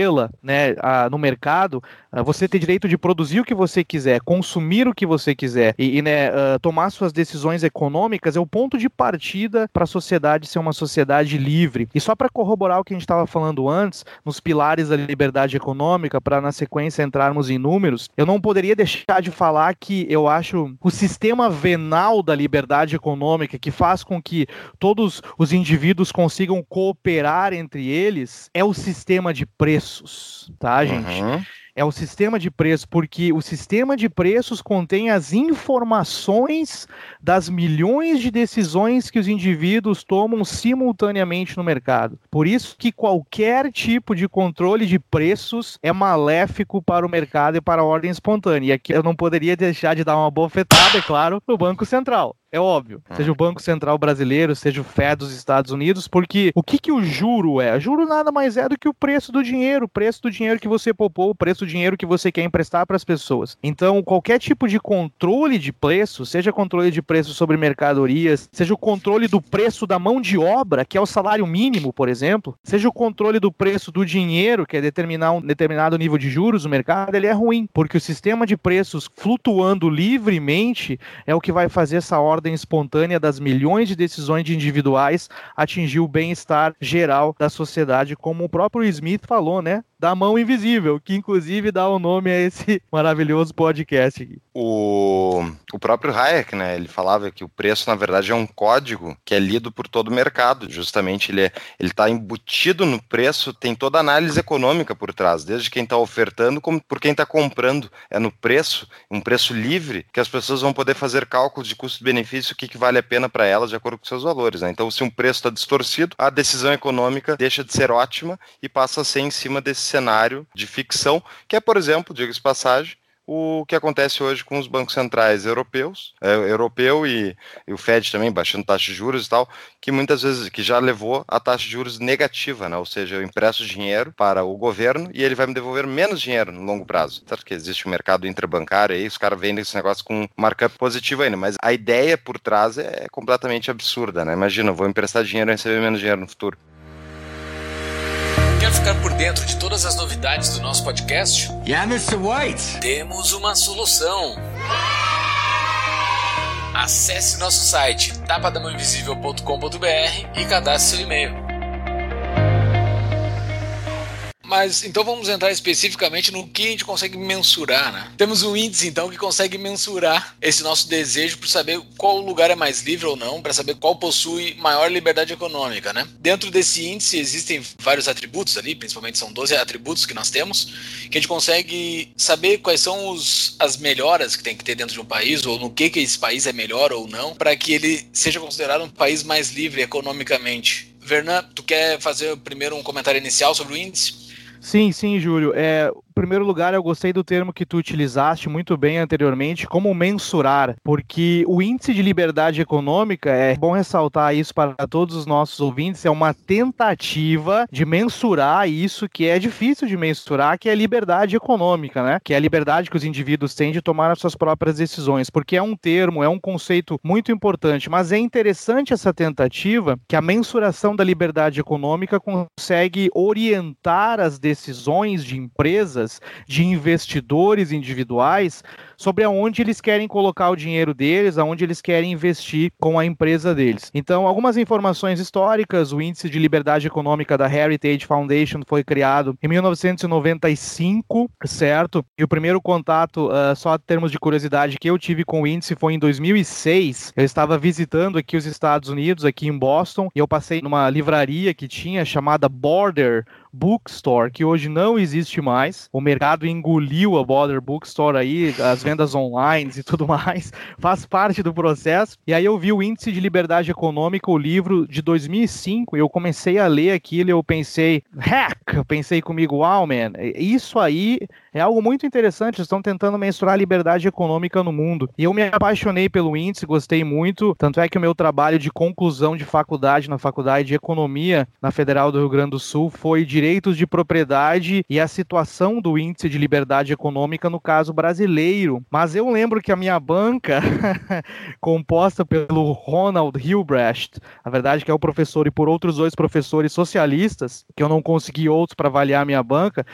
vendê-la, né, no mercado. Ah, você ter direito de produzir o que você quiser, consumir o que você quiser e, e né, uh, tomar suas decisões econômicas é o ponto de partida para a sociedade ser uma sociedade livre. E só para corroborar o que a gente estava falando antes, nos pilares da liberdade econômica, para na sequência entrarmos em números, eu não poderia deixar de falar que eu acho o sistema venal da liberdade econômica, que faz com que todos os indivíduos consigam cooperar entre eles, é o sistema de preços, tá, gente? Uhum é o sistema de preços, porque o sistema de preços contém as informações das milhões de decisões que os indivíduos tomam simultaneamente no mercado. Por isso que qualquer tipo de controle de preços é maléfico para o mercado e para a ordem espontânea. E aqui eu não poderia deixar de dar uma bofetada, é claro, no Banco Central. É óbvio. Hum. Seja o Banco Central Brasileiro, seja o Fed dos Estados Unidos, porque o que, que o juro é? O juro nada mais é do que o preço do dinheiro, o preço do dinheiro que você poupou, o preço do dinheiro que você quer emprestar para as pessoas. Então, qualquer tipo de controle de preço, seja controle de preço sobre mercadorias, seja o controle do preço da mão de obra, que é o salário mínimo, por exemplo, seja o controle do preço do dinheiro, que é determinar um determinado nível de juros no mercado, ele é ruim, porque o sistema de preços flutuando livremente é o que vai fazer essa ordem ordem espontânea das milhões de decisões de individuais atingir o bem-estar geral da sociedade, como o próprio Smith falou, né? Da mão invisível, que inclusive dá o nome a esse maravilhoso podcast aqui. O, o próprio Hayek, né, ele falava que o preço, na verdade, é um código que é lido por todo o mercado. Justamente, ele é, está embutido no preço, tem toda a análise econômica por trás, desde quem está ofertando como por quem está comprando. É no preço, um preço livre, que as pessoas vão poder fazer cálculos de custo-benefício, o que, que vale a pena para elas de acordo com seus valores. Né? Então, se um preço está distorcido, a decisão econômica deixa de ser ótima e passa a ser em cima desse cenário de ficção, que é, por exemplo, diga-se passagem, o que acontece hoje com os bancos centrais europeus, é, europeu e, e, o Fed também baixando taxa de juros e tal, que muitas vezes que já levou a taxa de juros negativa, né? Ou seja, eu empresto dinheiro para o governo e ele vai me devolver menos dinheiro no longo prazo. Certo que existe um mercado interbancário aí, os caras vendem esse negócio com markup positivo ainda, mas a ideia por trás é completamente absurda, né? Imagina, eu vou emprestar dinheiro e receber menos dinheiro no futuro. Quer ficar por dentro de todas as novidades do nosso podcast? Yeah, Mr. White. Temos uma solução. Acesse nosso site tapadamãoinvisível.com.br e cadastre seu e-mail. Mas então vamos entrar especificamente no que a gente consegue mensurar, né? Temos um índice então que consegue mensurar esse nosso desejo para saber qual lugar é mais livre ou não, para saber qual possui maior liberdade econômica, né? Dentro desse índice existem vários atributos ali, principalmente são 12 atributos que nós temos, que a gente consegue saber quais são os, as melhoras que tem que ter dentro de um país ou no que que esse país é melhor ou não, para que ele seja considerado um país mais livre economicamente. Vernan, tu quer fazer primeiro um comentário inicial sobre o índice? Sim, sim, Júlio. É, primeiro lugar, eu gostei do termo que tu utilizaste muito bem anteriormente, como mensurar, porque o índice de liberdade econômica, é bom ressaltar isso para todos os nossos ouvintes, é uma tentativa de mensurar isso que é difícil de mensurar, que é a liberdade econômica, né? Que é a liberdade que os indivíduos têm de tomar as suas próprias decisões, porque é um termo, é um conceito muito importante, mas é interessante essa tentativa que a mensuração da liberdade econômica consegue orientar as decisões de empresas empresas, de investidores individuais, sobre aonde eles querem colocar o dinheiro deles, aonde eles querem investir com a empresa deles. Então, algumas informações históricas, o índice de liberdade econômica da Heritage Foundation foi criado em 1995, certo? E o primeiro contato, uh, só em termos de curiosidade, que eu tive com o índice foi em 2006. Eu estava visitando aqui os Estados Unidos, aqui em Boston, e eu passei numa livraria que tinha chamada Border Bookstore, que hoje não existe mais. O mercado engoliu a Border Bookstore aí, as vendas online e tudo mais, faz parte do processo. E aí eu vi o Índice de Liberdade Econômica, o livro de 2005, e eu comecei a ler aquilo e eu pensei, hack! Eu pensei comigo, wow, man, isso aí é algo muito interessante. Estão tentando mensurar a liberdade econômica no mundo. E eu me apaixonei pelo índice, gostei muito. Tanto é que o meu trabalho de conclusão de faculdade na Faculdade de Economia na Federal do Rio Grande do Sul foi direitos de propriedade e a situação do índice de liberdade econômica no caso brasileiro. Mas eu lembro que a minha banca, composta pelo Ronald Hilbrecht, a verdade que é o professor e por outros dois professores socialistas, que eu não consegui outros para avaliar a minha banca,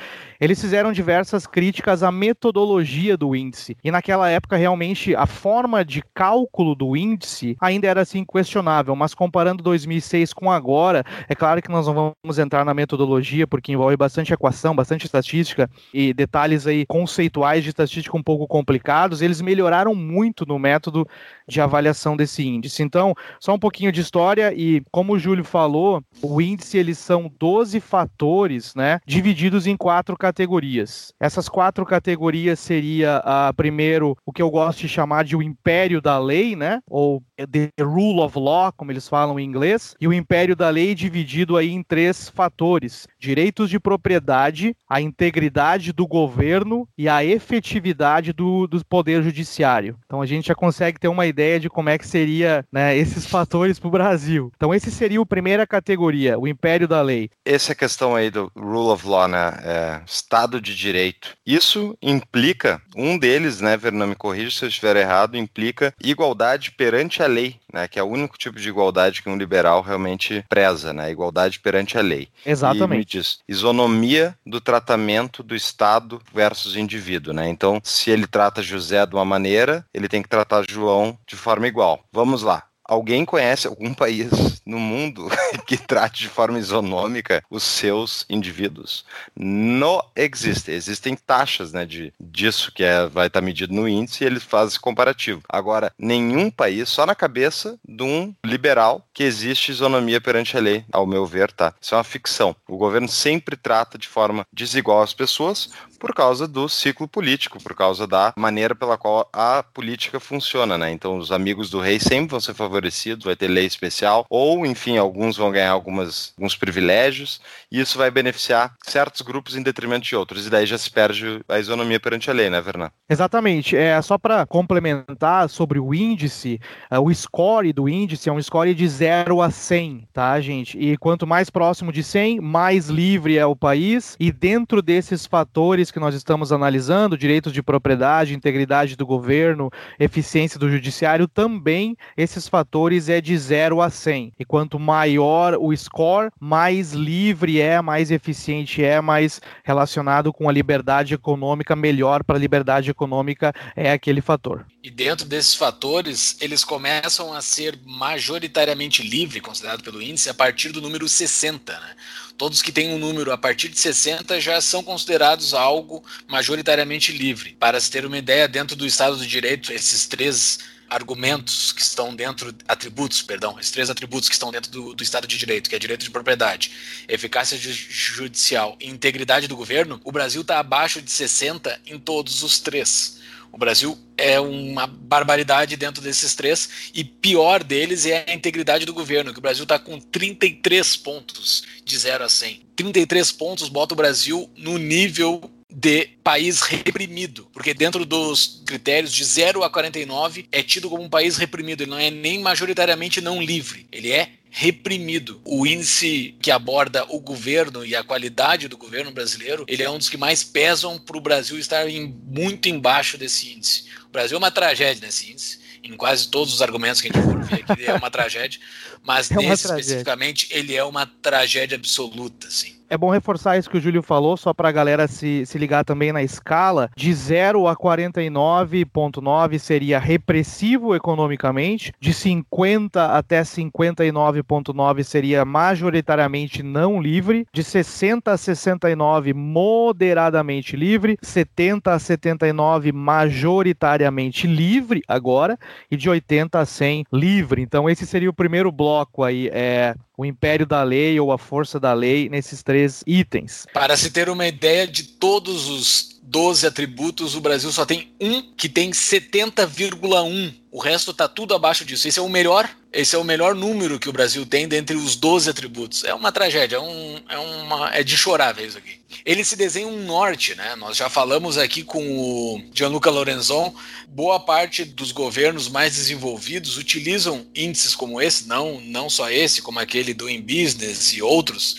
eles fizeram diversas críticas à metodologia do índice. E naquela época, realmente, a forma de cálculo do índice ainda era assim questionável, mas comparando 2006 com agora, é claro que nós não vamos entrar na metodologia, porque envolve bastante equação, bastante estatística e detalhes aí conceituais de estatística um pouco complicados, eles melhoraram muito no método de avaliação desse índice. Então, só um pouquinho de história e como o Júlio falou, o índice eles são 12 fatores, né, divididos em quatro categorias. Essas quatro categorias seria a uh, primeiro o que eu gosto de chamar de o império da lei, né, ou the rule of law, como eles falam em inglês, e o império da lei dividido aí em três fatores: direitos de propriedade, a integridade do governo e a efetividade do, do poder judiciário. Então a gente já consegue ter uma ideia de como é que seria né, esses fatores para o Brasil. Então esse seria a primeira categoria, o império da lei. Essa questão aí do rule of law, né, é, Estado de Direito. Isso implica, um deles, né, Vernon, me corrija se eu estiver errado, implica igualdade perante a lei, né, que é o único tipo de igualdade que um liberal realmente preza, né, igualdade perante a lei. Exatamente. E diz, isonomia do tratamento do Estado versus indivíduo, né? Então, se ele trata José de uma maneira, ele tem que tratar João de forma igual. Vamos lá. Alguém conhece algum país no mundo que trate de forma isonômica os seus indivíduos? Não existe. Existem taxas né, de, disso que é, vai estar medido no índice e ele faz esse comparativo. Agora, nenhum país, só na cabeça de um liberal, que existe isonomia perante a lei, ao meu ver, tá? Isso é uma ficção. O governo sempre trata de forma desigual as pessoas por causa do ciclo político, por causa da maneira pela qual a política funciona, né? Então, os amigos do rei sempre vão ser favorecidos, vai ter lei especial, ou, enfim, alguns vão ganhar algumas, alguns privilégios, e isso vai beneficiar certos grupos em detrimento de outros, e daí já se perde a isonomia perante a lei, né, Vernan? Exatamente. É só para complementar sobre o índice, uh, o score do índice é um score de 0 a 100, tá, gente? E quanto mais próximo de 100, mais livre é o país, e dentro desses fatores que nós estamos analisando, direitos de propriedade, integridade do governo, eficiência do judiciário, também esses fatores é de 0 a 100. E quanto maior o score, mais livre é, mais eficiente é, mais relacionado com a liberdade econômica, melhor para a liberdade econômica é aquele fator. E dentro desses fatores, eles começam a ser majoritariamente livre, considerado pelo índice, a partir do número 60, né? Todos que têm um número a partir de 60 já são considerados algo majoritariamente livre. Para se ter uma ideia, dentro do Estado do Direito, esses três argumentos que estão dentro, atributos, perdão, esses três atributos que estão dentro do, do, Estado de Direito, que é direito de propriedade, eficácia judicial e integridade do governo, o Brasil está abaixo de 60 em todos os três. O Brasil é uma barbaridade dentro desses três, e pior deles é a integridade do governo, que o Brasil está com 33 pontos de 0 a 100. 33 pontos bota o Brasil no nível de país reprimido, porque dentro dos critérios de 0 a 49 é tido como um país reprimido, ele não é nem majoritariamente não livre, ele é reprimido. O índice que aborda o governo e a qualidade do governo brasileiro, ele é um dos que mais pesam para o Brasil estar em, muito embaixo desse índice. O Brasil é uma tragédia nesse índice, em quase todos os argumentos que a gente for ver aqui, é uma tragédia, mas é nesse tragédia. especificamente ele é uma tragédia absoluta, assim. É bom reforçar isso que o Júlio falou, só para a galera se, se ligar também na escala. De 0 a 49,9 seria repressivo economicamente, de 50 até 59,9 seria majoritariamente não livre, de 60 a 69 moderadamente livre, 70 a 79 majoritariamente livre agora, e de 80 a 100 livre. Então, esse seria o primeiro bloco aí é o império da lei ou a força da lei nesses três itens. Para se ter uma ideia de todos os 12 atributos, o Brasil só tem um que tem 70,1. O resto tá tudo abaixo disso. Esse é o melhor, esse é o melhor número que o Brasil tem dentre os 12 atributos. É uma tragédia, é, um, é, uma, é de chorar ver isso aqui. Ele se desenha um norte, né? Nós já falamos aqui com o Gianluca Lorenzon. Boa parte dos governos mais desenvolvidos utilizam índices como esse, não, não só esse, como aquele do In Business e outros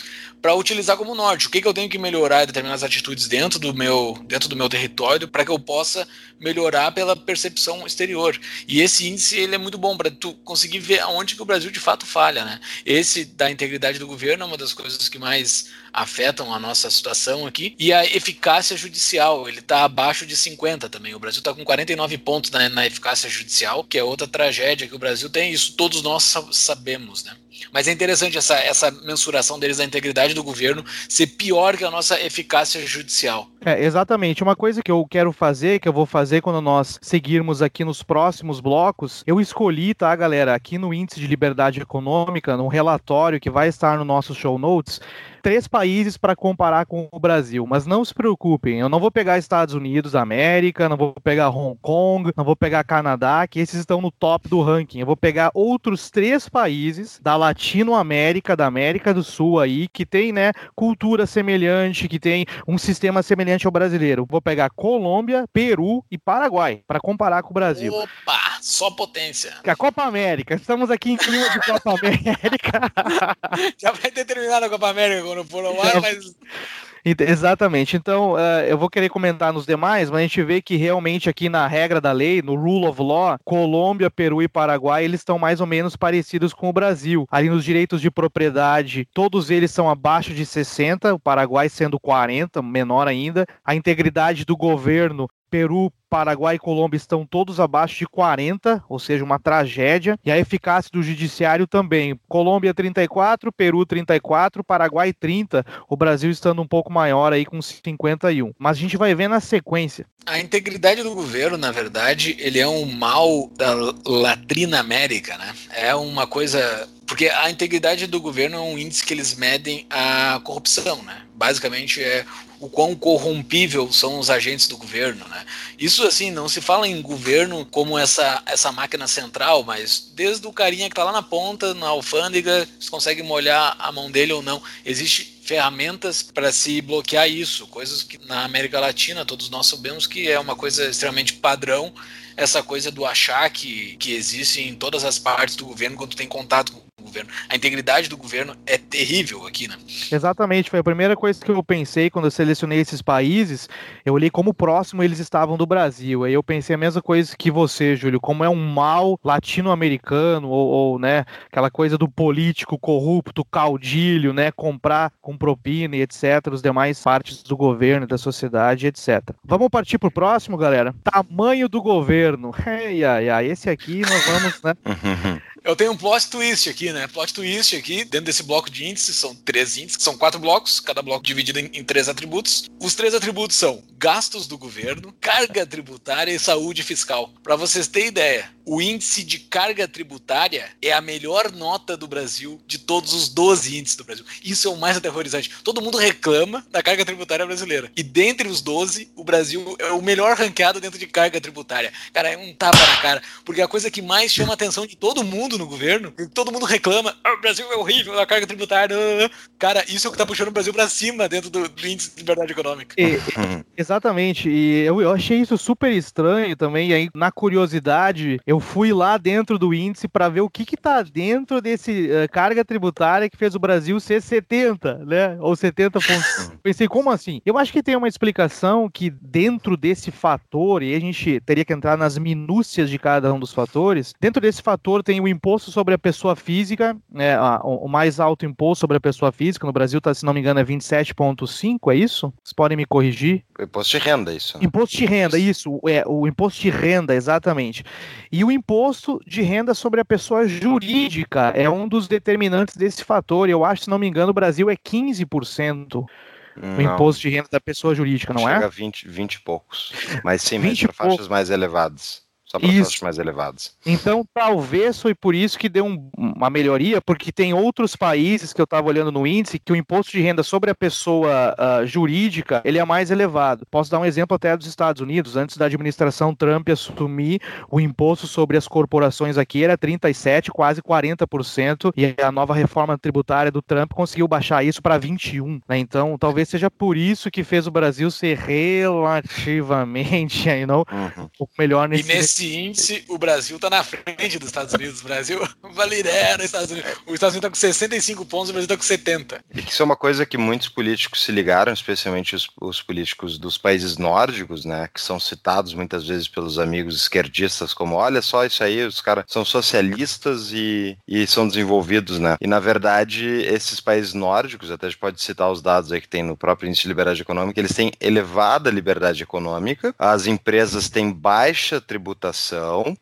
para utilizar como norte. O que, que eu tenho que melhorar em determinadas atitudes dentro do meu, dentro do meu território para que eu possa melhorar pela percepção exterior. E esse índice ele é muito bom para tu conseguir ver aonde que o Brasil de fato falha, né? Esse da integridade do governo é uma das coisas que mais afetam a nossa situação aqui. E a eficácia judicial, ele está abaixo de 50 também. O Brasil está com 49 pontos na, na, eficácia judicial, que é outra tragédia que o Brasil tem, isso todos nós sabemos, né? Mas é interessante essa, essa mensuração deles da integridade do governo ser pior que a nossa eficácia judicial. É, exatamente. Uma coisa que eu quero fazer, que eu vou fazer quando nós seguirmos aqui nos próximos blocos, eu escolhi, tá, galera, aqui no Índice de Liberdade Econômica, no relatório que vai estar no nosso show notes, três países para comparar com o Brasil, mas não se preocupem, eu não vou pegar Estados Unidos América, não vou pegar Hong Kong, não vou pegar Canadá, que esses estão no top do ranking. Eu vou pegar outros três países da Latinoamérica, da América do Sul aí, que tem, né, cultura semelhante, que tem um sistema semelhante ao brasileiro. Vou pegar Colômbia, Peru e Paraguai para comparar com o Brasil. Opa, só potência. A Copa América, estamos aqui em clima de Copa América. Já vai ter terminado a Copa América quando for ao ar, mas. Exatamente. Então, uh, eu vou querer comentar nos demais, mas a gente vê que realmente aqui na regra da lei, no rule of law, Colômbia, Peru e Paraguai, eles estão mais ou menos parecidos com o Brasil. Ali nos direitos de propriedade, todos eles são abaixo de 60, o Paraguai sendo 40, menor ainda. A integridade do governo Peru, Paraguai e Colômbia estão todos abaixo de 40, ou seja, uma tragédia. E a eficácia do judiciário também. Colômbia 34, Peru 34, Paraguai 30, o Brasil estando um pouco maior aí com 51. Mas a gente vai ver na sequência. A integridade do governo, na verdade, ele é um mal da Latrina América, né? É uma coisa porque a integridade do governo é um índice que eles medem a corrupção, né? Basicamente é o quão corrompível são os agentes do governo, né? Isso assim não se fala em governo como essa essa máquina central, mas desde o carinha que está lá na ponta, na alfândega, você consegue molhar a mão dele ou não. Existe ferramentas para se bloquear isso, coisas que na América Latina todos nós sabemos que é uma coisa extremamente padrão essa coisa do achar que, que existe em todas as partes do governo quando tem contato com governo. A integridade do governo é terrível aqui, né? Exatamente, foi a primeira coisa que eu pensei quando eu selecionei esses países. Eu olhei como próximo eles estavam do Brasil. Aí eu pensei a mesma coisa que você, Júlio, como é um mal latino-americano ou, ou, né, aquela coisa do político corrupto, caudilho, né, comprar com propina e etc, os demais partes do governo, da sociedade, etc. Vamos partir pro próximo, galera. Tamanho do governo. Ai, ai, ai, esse aqui nós vamos, né? Eu tenho um plot twist aqui, né? Plot twist aqui, dentro desse bloco de índices, são três índices, são quatro blocos, cada bloco dividido em, em, três atributos. Os três atributos são gastos do governo, carga tributária e saúde fiscal. Para vocês terem ideia, o índice de carga tributária é a melhor nota do Brasil de todos os 12 índices do Brasil. Isso é o mais aterrorizante. Todo mundo reclama da carga tributária brasileira. E dentre os 12, o Brasil é o melhor ranqueado dentro de carga tributária. Cara, é um tapa na cara. Porque a coisa que mais chama a atenção de todo mundo no governo, todo mundo reclama, ah, o Brasil é horrível, a carga tributária. Cara, isso é o que tá puxando o Brasil para cima dentro do, do, índice de liberdade econômica. E, exatamente, e eu, eu, achei isso super estranho também. E aí, na curiosidade, eu fui lá dentro do índice para ver o que que tá dentro desse uh, carga tributária que fez o Brasil ser 70, né? Ou 70 pontos. Pensei, como assim? Eu acho que tem uma explicação que dentro desse fator, e a gente teria que entrar nas minúcias de cada um dos fatores, dentro desse fator tem o imposto imposto sobre a pessoa física, né, o mais alto imposto sobre a pessoa física, no Brasil, tá, se não me engano, é 27,5, é isso? Vocês podem me corrigir? Imposto de renda, isso. Né? Imposto de renda, isso, é, o imposto de renda, exatamente. E o imposto de renda sobre a pessoa jurídica é um dos determinantes desse fator, eu acho, se não me engano, o Brasil é 15%. O imposto de renda da pessoa jurídica, não Chega é? Chega a 20, 20 e poucos. Mas sim, mas para faixas mais elevadas. Só taxas mais elevadas. Então, talvez foi por isso que deu um, uma melhoria, porque tem outros países que eu estava olhando no índice que o imposto de renda sobre a pessoa uh, jurídica ele é mais elevado. Posso dar um exemplo até dos Estados Unidos. Antes da administração Trump assumir o imposto sobre as corporações aqui era 37, quase 40%, e a nova reforma tributária do Trump conseguiu baixar isso para 21. Né? Então, talvez seja por isso que fez o Brasil ser relativamente, you know, uhum. um pouco melhor nesse. E nesse índice, o Brasil está na frente dos Estados Unidos. O Brasil validera os Estados Unidos. Os Estados Unidos está com 65 pontos, o Brasil está com 70. E isso é uma coisa que muitos políticos se ligaram, especialmente os, os políticos dos países nórdicos, né, que são citados muitas vezes pelos amigos esquerdistas como, olha só isso aí, os caras são socialistas e, e são desenvolvidos, né? E na verdade, esses países nórdicos, até a gente pode citar os dados aí que tem no próprio índice de liberdade econômica, eles têm elevada liberdade econômica, as empresas têm baixa tributação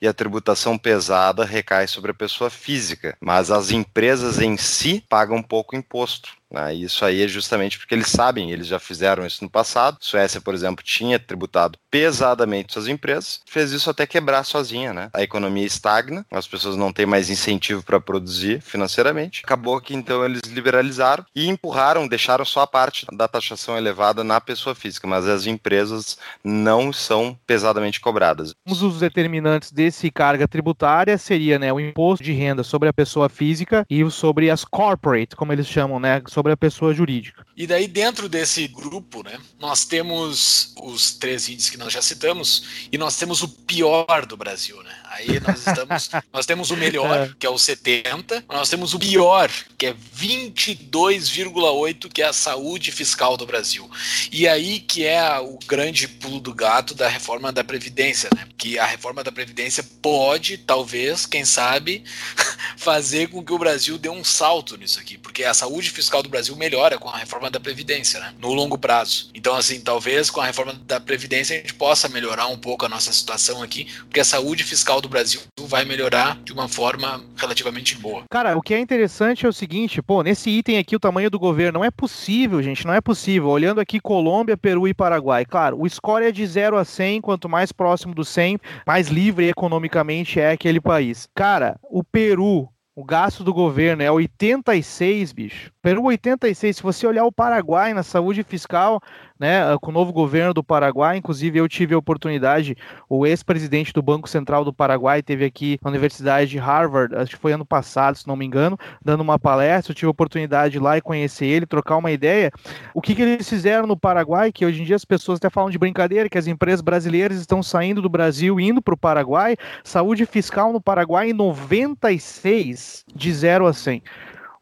e a tributação pesada recai sobre a pessoa física, mas as empresas em si pagam pouco imposto. Né? Isso aí é justamente porque eles sabem, eles já fizeram isso no passado. Suécia, por exemplo, tinha tributado pesadamente suas empresas, fez isso até quebrar sozinha. Né? A economia estagna, as pessoas não têm mais incentivo para produzir financeiramente. Acabou que então eles liberalizaram e empurraram, deixaram só a parte da taxação elevada na pessoa física, mas as empresas não são pesadamente cobradas. Um dos determinantes desse carga tributária seria né, o imposto de renda sobre a pessoa física e sobre as corporate, como eles chamam, né, sobre a pessoa jurídica. E daí, dentro desse grupo, né, nós temos os três índices que nós já citamos, e nós temos o pior do Brasil, né? Aí nós estamos. nós temos o melhor, que é o 70, nós temos o pior, que é 22,8, que é a saúde fiscal do Brasil. E aí que é o grande pulo do gato da reforma da Previdência, né? Que a reforma da Previdência pode, talvez, quem sabe, fazer com que o Brasil dê um salto nisso aqui, porque a saúde fiscal do Brasil melhora com a reforma da Previdência, né? No longo prazo. Então, assim, talvez com a reforma da Previdência a gente possa melhorar um pouco a nossa situação aqui, porque a saúde fiscal do Brasil vai melhorar de uma forma relativamente boa. Cara, o que é interessante é o seguinte, pô, nesse item aqui o tamanho do governo não é possível, gente, não é possível. Olhando aqui Colômbia, Peru e Paraguai, claro, o score é de 0 a 100, quanto mais próximo do 100, mais livre economicamente é aquele país. Cara, o Peru o gasto do governo é 86, bicho. Peru 86. Se você olhar o Paraguai na saúde fiscal, né, ah, com o novo governo do Paraguai, inclusive eu tive a oportunidade, o ex-presidente do Banco Central do Paraguai teve aqui na Universidade de Harvard, acho que foi ano passado, se não me engano, dando uma palestra, eu tive a oportunidade de ir lá e conhecer ele, trocar uma ideia. O que, que eles fizeram no Paraguai, que hoje em dia as pessoas até falam de brincadeira, que as empresas brasileiras estão saindo do Brasil indo para o Paraguai, saúde fiscal no Paraguai em 96, de 0 a 100.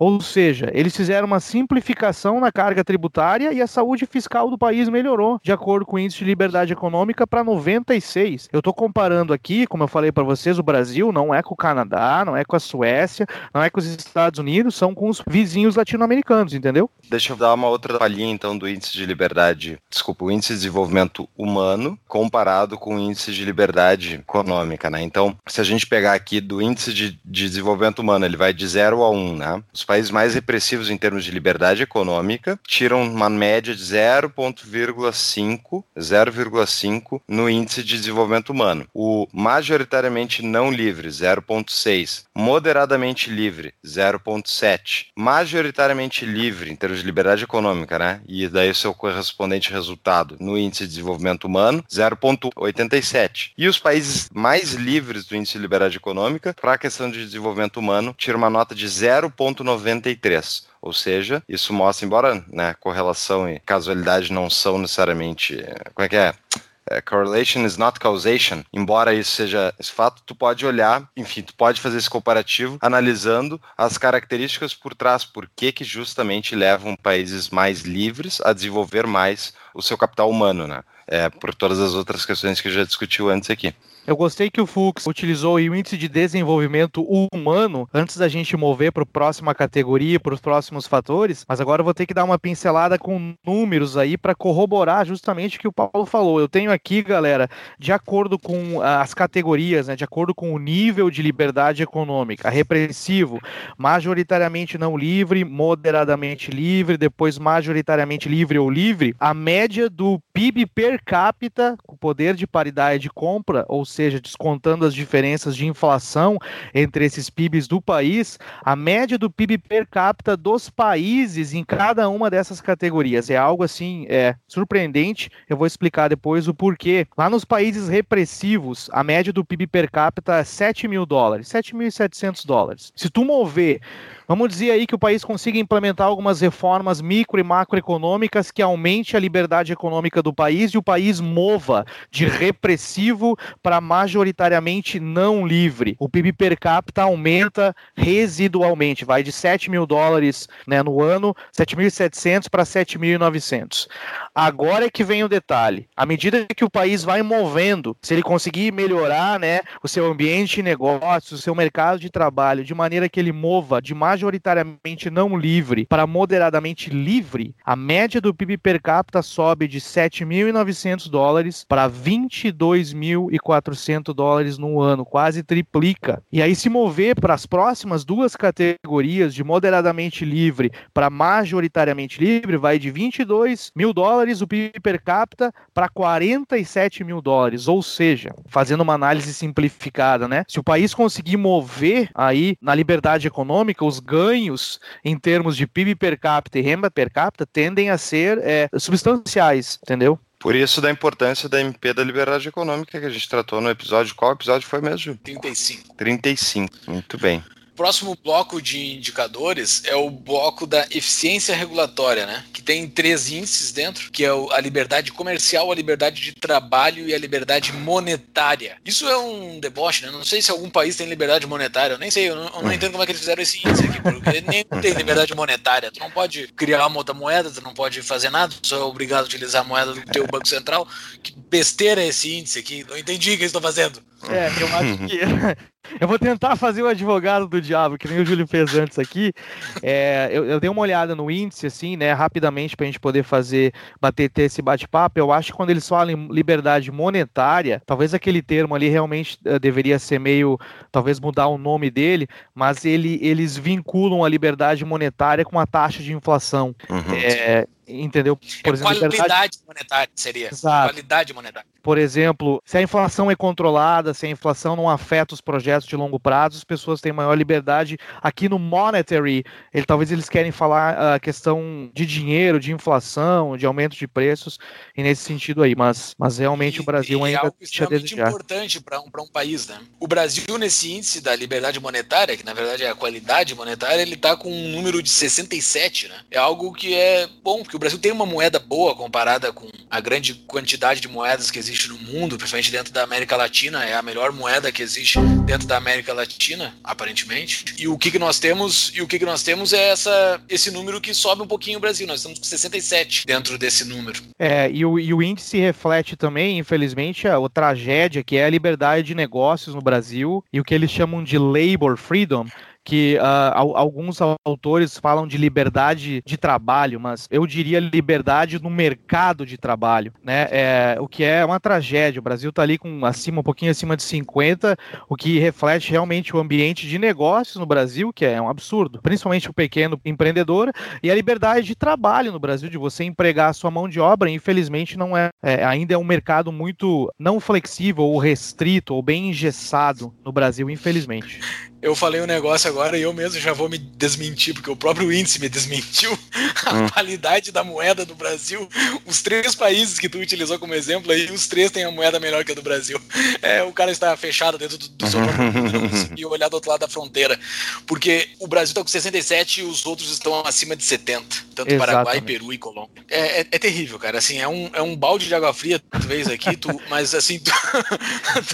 Ou seja, eles fizeram uma simplificação na carga tributária e a saúde fiscal do país melhorou, de acordo com o índice de liberdade econômica, para 96. Eu estou comparando aqui, como eu falei para vocês, o Brasil não é com o Canadá, não é com a Suécia, não é com os Estados Unidos, são com os vizinhos latino-americanos, entendeu? Deixa eu dar uma outra palhinha então do índice de liberdade, desculpa, o índice de desenvolvimento humano comparado com o índice de liberdade econômica, né? Então, se a gente pegar aqui do índice de, de desenvolvimento humano, ele vai de 0 a 1, um, né? Os países mais repressivos em termos de liberdade econômica tiram uma média de 0,5 0,5 no índice de desenvolvimento humano. O majoritariamente não livre, 0,6. Moderadamente livre, 0,7. Majoritariamente livre, em termos de liberdade econômica, né? E daí o seu correspondente resultado no índice de desenvolvimento humano, 0,87. E os países mais livres do índice de liberdade econômica, para a questão de desenvolvimento humano, tiram uma nota de 0,90 93. Ou seja, isso mostra, embora né, correlação e casualidade não são necessariamente. Como é que é? é? correlation is not causation. Embora isso seja esse fato, tu pode olhar, enfim, tu pode fazer esse comparativo analisando as características por trás, por que que justamente levam países mais livres a desenvolver mais o seu capital humano, né? É, por todas as outras questões que já discutiu antes aqui. Eu gostei que o Fux utilizou o índice de desenvolvimento humano antes da gente mover para a próxima categoria, para os próximos fatores, mas agora eu vou ter que dar uma pincelada com números aí para corroborar justamente o que o Paulo falou. Eu tenho aqui, galera, de acordo com as categorias, né, de acordo com o nível de liberdade econômica, repressivo, majoritariamente não livre, moderadamente livre, depois majoritariamente livre ou livre, a média do PIB per capita, com poder de paridade de compra, ou seja, descontando as diferenças de inflação entre esses PIBs do país, a média do PIB per capita dos países em cada uma dessas categorias. É algo assim é, surpreendente. Eu vou explicar depois o porquê. Lá nos países repressivos, a média do PIB per capita é 7 mil dólares, 7.700 dólares. Se tu mover Vamos dizer aí que o país consiga implementar algumas reformas micro e macroeconômicas que aumente a liberdade econômica do país e o país mova de repressivo para majoritariamente não livre. O PIB per capita aumenta residualmente, vai de 7 mil dólares né, no ano, 7.700 para 7.900. Agora é que vem o detalhe. À medida que o país vai movendo, se ele conseguir melhorar né, o seu ambiente de negócios, o seu mercado de trabalho, de maneira que ele mova de majoritariamente não livre para moderadamente livre, a média do PIB per capita sobe de 7.900 dólares para 22.400 dólares no ano, quase triplica. E aí, se mover para as próximas duas categorias, de moderadamente livre para majoritariamente livre, vai de 22 mil dólares o PIB per capita para 47 mil dólares. Ou seja, fazendo uma análise simplificada, né? Se o país conseguir mover aí na liberdade econômica, os ganhos em termos de PIB per capita e renda per capita tendem a ser é, substanciais, entendeu? Por isso da importância da MP da liberdade econômica que a gente tratou no episódio. Qual episódio foi mesmo? 35. 35, muito bem próximo bloco de indicadores é o bloco da eficiência regulatória, né? Que tem três índices dentro, que é a liberdade comercial, a liberdade de trabalho e a liberdade monetária. Isso é um deboche, né? Não sei se algum país tem liberdade monetária, eu nem sei, eu não, eu não entendo como é que eles fizeram esse índice aqui, porque nem tem liberdade monetária. Tu não pode criar uma outra moeda, tu não pode fazer nada, tu só é obrigado a utilizar a moeda do teu Banco Central. Que besteira é esse índice aqui? Não entendi o que eles estão fazendo. É, eu acho que. eu vou tentar fazer o advogado do diabo, que nem o Júlio fez antes aqui. É, eu, eu, dei uma olhada no índice, assim, né, rapidamente, para a gente poder fazer, bater ter esse bate-papo. Eu acho que quando eles falam em liberdade monetária, talvez aquele termo ali realmente uh, deveria ser meio. talvez mudar o nome dele, mas ele, eles vinculam a liberdade monetária com a taxa de inflação. Uhum. É, entendeu? Por é exemplo, qualidade monetária seria. Exato. Qualidade monetária. Por exemplo, se a inflação é controlada, se a inflação não afeta os projetos de longo prazo, as pessoas têm maior liberdade. Aqui no monetary, ele, talvez eles querem falar a questão de dinheiro, de inflação, de aumento de preços, e nesse sentido aí. Mas, mas realmente e, o Brasil e ainda é algo extremamente importante para um, um país, né? O Brasil, nesse índice da liberdade monetária, que na verdade é a qualidade monetária, ele está com um número de 67, né? É algo que é bom, porque o Brasil tem uma moeda boa comparada com a grande quantidade de moedas que existe no mundo, principalmente dentro da América Latina, é a melhor moeda que existe dentro da América Latina, aparentemente. E o que, que nós temos? E o que, que nós temos é essa, esse número que sobe um pouquinho o Brasil. Nós estamos com 67 dentro desse número. É, e o, e o índice reflete também, infelizmente, a, a tragédia que é a liberdade de negócios no Brasil e o que eles chamam de labor freedom que uh, alguns autores falam de liberdade de trabalho, mas eu diria liberdade no mercado de trabalho, né? É, o que é uma tragédia. O Brasil está ali com acima, um pouquinho acima de 50, o que reflete realmente o ambiente de negócios no Brasil, que é um absurdo, principalmente o pequeno empreendedor, e a liberdade de trabalho no Brasil, de você empregar a sua mão de obra, infelizmente não é, é ainda é um mercado muito não flexível ou restrito ou bem engessado no Brasil, infelizmente eu falei um negócio agora e eu mesmo já vou me desmentir, porque o próprio índice me desmentiu a hum. qualidade da moeda do Brasil. Os três países que tu utilizou como exemplo aí, os três têm a moeda melhor que a do Brasil. É, o cara está fechado dentro do, do seu próprio conseguiu olhar do outro lado da fronteira. Porque o Brasil está com 67 e os outros estão acima de 70. Tanto Exatamente. Paraguai, Peru e Colômbia. É, é, é, terrível, cara. Assim, é um, é um balde de água fria, tu vês aqui, tu, mas assim, tu,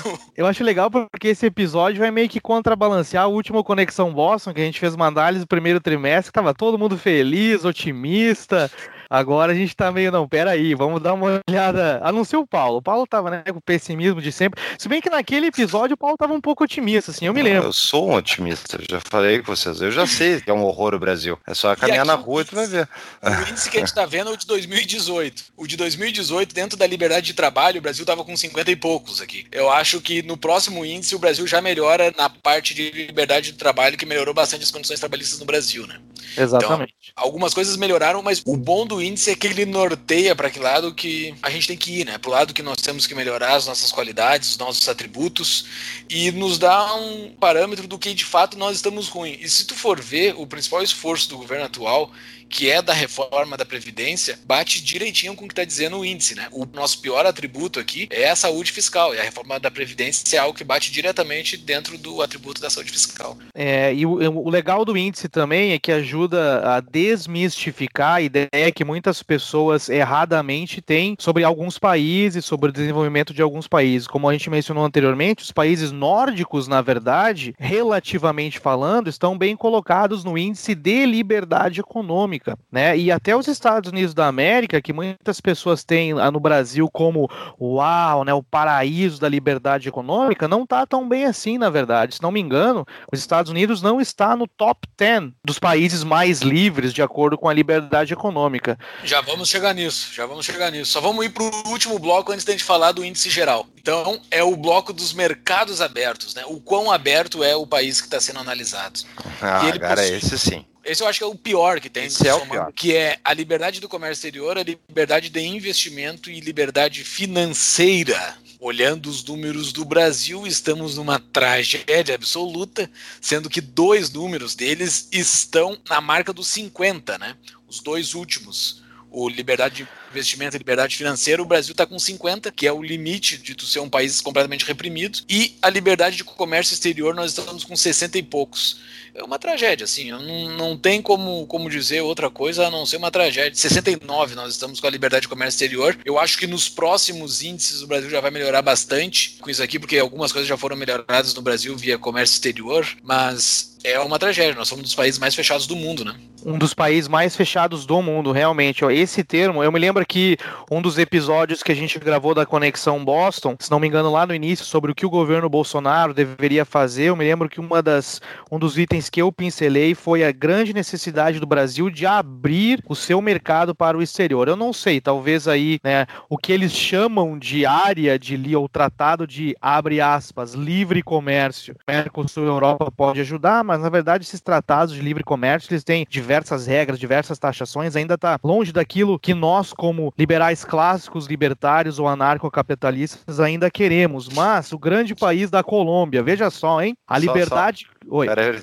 tu... Eu acho legal porque esse episódio vai meio que contrabalancear a última Conexão Boston, que a gente fez uma análise do primeiro trimestre, tava todo mundo feliz, otimista. Agora a gente tá meio, não, peraí, vamos dar uma olhada. A não ser o Paulo. O Paulo tava, né, com o pessimismo de sempre. Se bem que naquele episódio o Paulo tava um pouco otimista, assim, eu me lembro. Eu sou um otimista, já falei com vocês. Eu já sei que é um horror o Brasil. É só caminhar na rua e tu vai ver. O índice que a gente tá vendo é o de 2018. O de 2018, dentro da liberdade de trabalho, o Brasil tava com 50 e poucos aqui. Eu acho que no próximo índice o Brasil já melhora na parte de liberdade de trabalho, que melhorou bastante as condições trabalhistas no Brasil, né? Exatamente. Então, algumas coisas melhoraram, mas o bom do índice é que ele norteia para que lado que a gente tem que ir, né? Para o lado que nós temos que melhorar as nossas qualidades, os nossos atributos e nos dá um parâmetro do que de fato nós estamos ruim. E se tu for ver, o principal esforço do governo atual que é da reforma da Previdência, bate direitinho com o que está dizendo o índice. Né? O nosso pior atributo aqui é a saúde fiscal, e a reforma da Previdência é algo que bate diretamente dentro do atributo da saúde fiscal. É, e o, o legal do índice também é que ajuda a desmistificar a ideia que muitas pessoas erradamente têm sobre alguns países, sobre o desenvolvimento de alguns países. Como a gente mencionou anteriormente, os países nórdicos, na verdade, relativamente falando, estão bem colocados no índice de liberdade econômica né? E até os Estados Unidos da América, que muitas pessoas têm no Brasil como uau, né, o paraíso da liberdade econômica, não está tão bem assim, na verdade. Se não me engano, os Estados Unidos não está no top 10 dos países mais livres de acordo com a liberdade econômica. Já vamos chegar nisso, já vamos chegar nisso. Só vamos ir para o último bloco antes de a gente falar do índice geral. Então, é o bloco dos mercados abertos, né? O quão aberto é o país que está sendo analisado. Ah, cara, possui... esse sim. Esse eu acho que é o pior que tem. Esse é o pior. Que é a liberdade do comércio exterior, a liberdade de investimento e liberdade financeira. Olhando os números do Brasil, estamos numa tragédia absoluta, sendo que dois números deles estão na marca dos 50, né? Os dois últimos o liberdade de investimento liberdade financeira, o Brasil está com 50, que é o limite de tu ser um país completamente reprimido, e a liberdade de comércio exterior nós estamos com 60 e poucos. É uma tragédia, assim, não, não tem como, como dizer outra coisa a não ser uma tragédia. 69 nós estamos com a liberdade de comércio exterior. Eu acho que nos próximos índices o Brasil já vai melhorar bastante com isso aqui, porque algumas coisas já foram melhoradas no Brasil via comércio exterior, mas é uma tragédia. Nós somos um dos países mais fechados do mundo, né? Um dos países mais fechados do mundo, realmente. Esse termo, eu me lembro que um dos episódios que a gente gravou da Conexão Boston, se não me engano, lá no início, sobre o que o governo Bolsonaro deveria fazer, eu me lembro que uma das, um dos itens que eu pincelei foi a grande necessidade do Brasil de abrir o seu mercado para o exterior. Eu não sei, talvez aí, né, o que eles chamam de área de ou tratado de abre aspas, livre comércio. Mercosul Europa pode ajudar, mas na verdade esses tratados de livre comércio, eles têm diversas regras, diversas taxações, ainda está longe daquilo que nós, como liberais clássicos, libertários ou anarcocapitalistas, ainda queremos. Mas o grande país da Colômbia, veja só, hein? A só, liberdade. Só. Oi. Pera,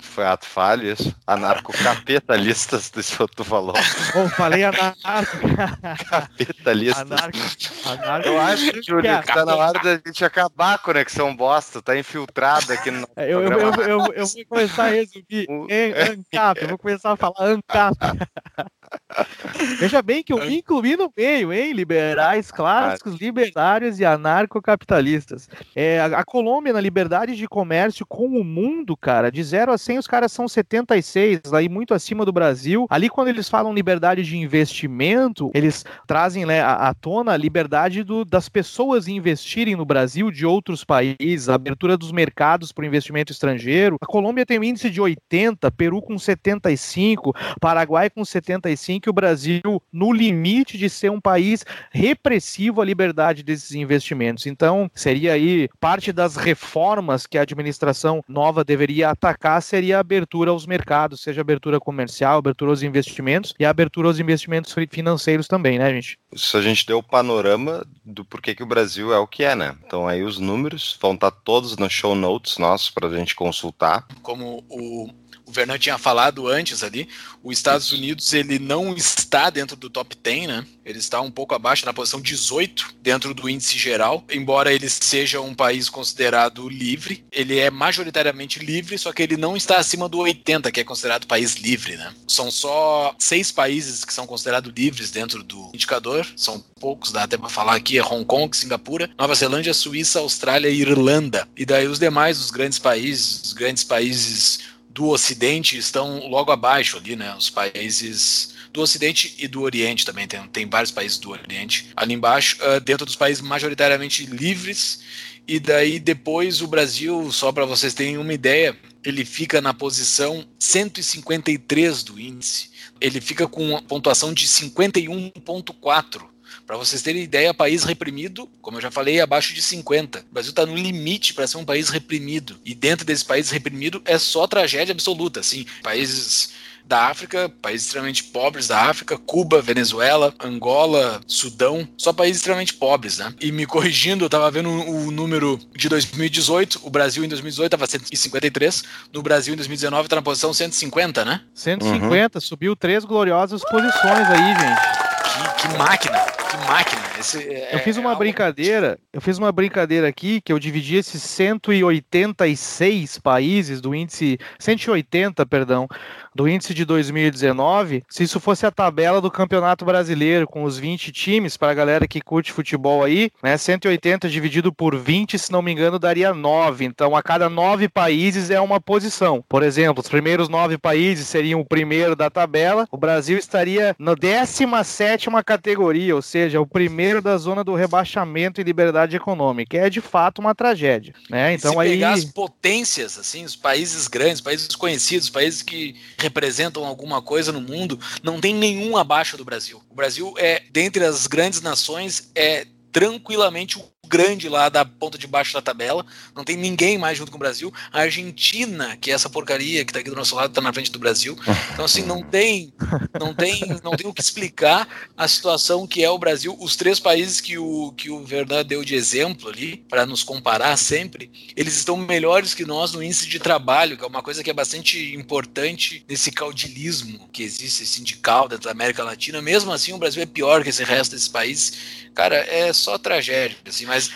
foi ato falho isso? Anarcocapitalistas, isso que tu falou. Bom, falei anarco. Capitalistas. Anarco, anarco. Eu acho, Júlio, que tá na hora da gente acabar a conexão bosta, tá infiltrado aqui no. Eu, eu, eu, eu, eu vou começar a resumir. ANCAP, eu vou começar a falar ANCAP. Veja bem que eu me incluí no meio, hein? Liberais clássicos, libertários e anarcocapitalistas. É, a, a Colômbia, na liberdade de comércio com o mundo, cara, de 0 a 100, os caras são 76, aí muito acima do Brasil. Ali, quando eles falam liberdade de investimento, eles trazem né, à, tona a liberdade do, das pessoas investirem no Brasil de outros países, a abertura dos mercados para o investimento estrangeiro. A Colômbia tem um índice de 80, Peru com 75, Paraguai com 75 e o Brasil no limite de ser um país repressivo à liberdade desses investimentos. Então, seria aí parte das reformas que a administração nova deveria atacar seria a abertura aos mercados, seja abertura comercial, abertura aos investimentos e a abertura aos investimentos financeiros também, né, gente? Isso a gente deu o panorama do porquê que o Brasil é o que é, né? Então aí os números vão estar todos nos show notes nossos para a gente consultar. Como o o Vernon tinha falado antes ali, os Estados Unidos ele não está dentro do top 10, né? Ele está um pouco abaixo, na posição 18 dentro do índice geral. Embora ele seja um país considerado livre, ele é majoritariamente livre, só que ele não está acima do 80, que é considerado país livre, né? São só seis países que são considerados livres dentro do indicador, são poucos, dá até para falar aqui, é Hong Kong, Singapura, Nova Zelândia, Suíça, Austrália e Irlanda. E daí os demais, os grandes países, os grandes países do Ocidente estão logo abaixo ali, né? Os países do Ocidente e do Oriente também, tem, tem vários países do Oriente ali embaixo, uh, dentro dos países majoritariamente livres. E daí depois o Brasil, só para vocês terem uma ideia, ele fica na posição 153 do índice. Ele fica com uma pontuação de 51.4 para vocês terem ideia, país reprimido, como eu já falei, abaixo de 50. O Brasil está no limite para ser um país reprimido. E dentro desse país reprimido é só tragédia absoluta. Assim, países da África, países extremamente pobres da África, Cuba, Venezuela, Angola, Sudão, só países extremamente pobres, né? E me corrigindo, eu tava vendo o número de 2018, o Brasil em 2018 tava 153, no Brasil em 2019 tá na posição 150, né? 150, uhum. subiu três gloriosas posições aí, gente. Que, que máquina, máquina. Esse é, eu fiz uma é brincadeira, eu fiz uma brincadeira aqui que eu dividi esses 186 países do índice 180, perdão, do índice de 2019, se isso fosse a tabela do Campeonato Brasileiro com os 20 times para a galera que curte futebol aí, né, 180 dividido por 20, se não me engano, daria 9. Então, a cada 9 países é uma posição. Por exemplo, os primeiros 9 países seriam o primeiro da tabela, o Brasil estaria na 17ª categoria, ou seja, o primeiro da zona do rebaixamento e liberdade econômica. É de fato uma tragédia, né? Então se aí pegar as potências, assim, os países grandes, países conhecidos, países que representam alguma coisa no mundo, não tem nenhum abaixo do Brasil. O Brasil é, dentre as grandes nações, é tranquilamente o grande lá da ponta de baixo da tabela. Não tem ninguém mais junto com o Brasil. A Argentina, que é essa porcaria que está aqui do nosso lado, está na frente do Brasil. Então assim, não tem, não tem, não tem o que explicar a situação que é o Brasil. Os três países que o que o Verdun deu de exemplo ali para nos comparar sempre, eles estão melhores que nós no índice de trabalho, que é uma coisa que é bastante importante nesse caudilismo que existe sindical dentro da América Latina. Mesmo assim, o Brasil é pior que esse resto desses países. Cara, é só tragédia, assim, mas Mas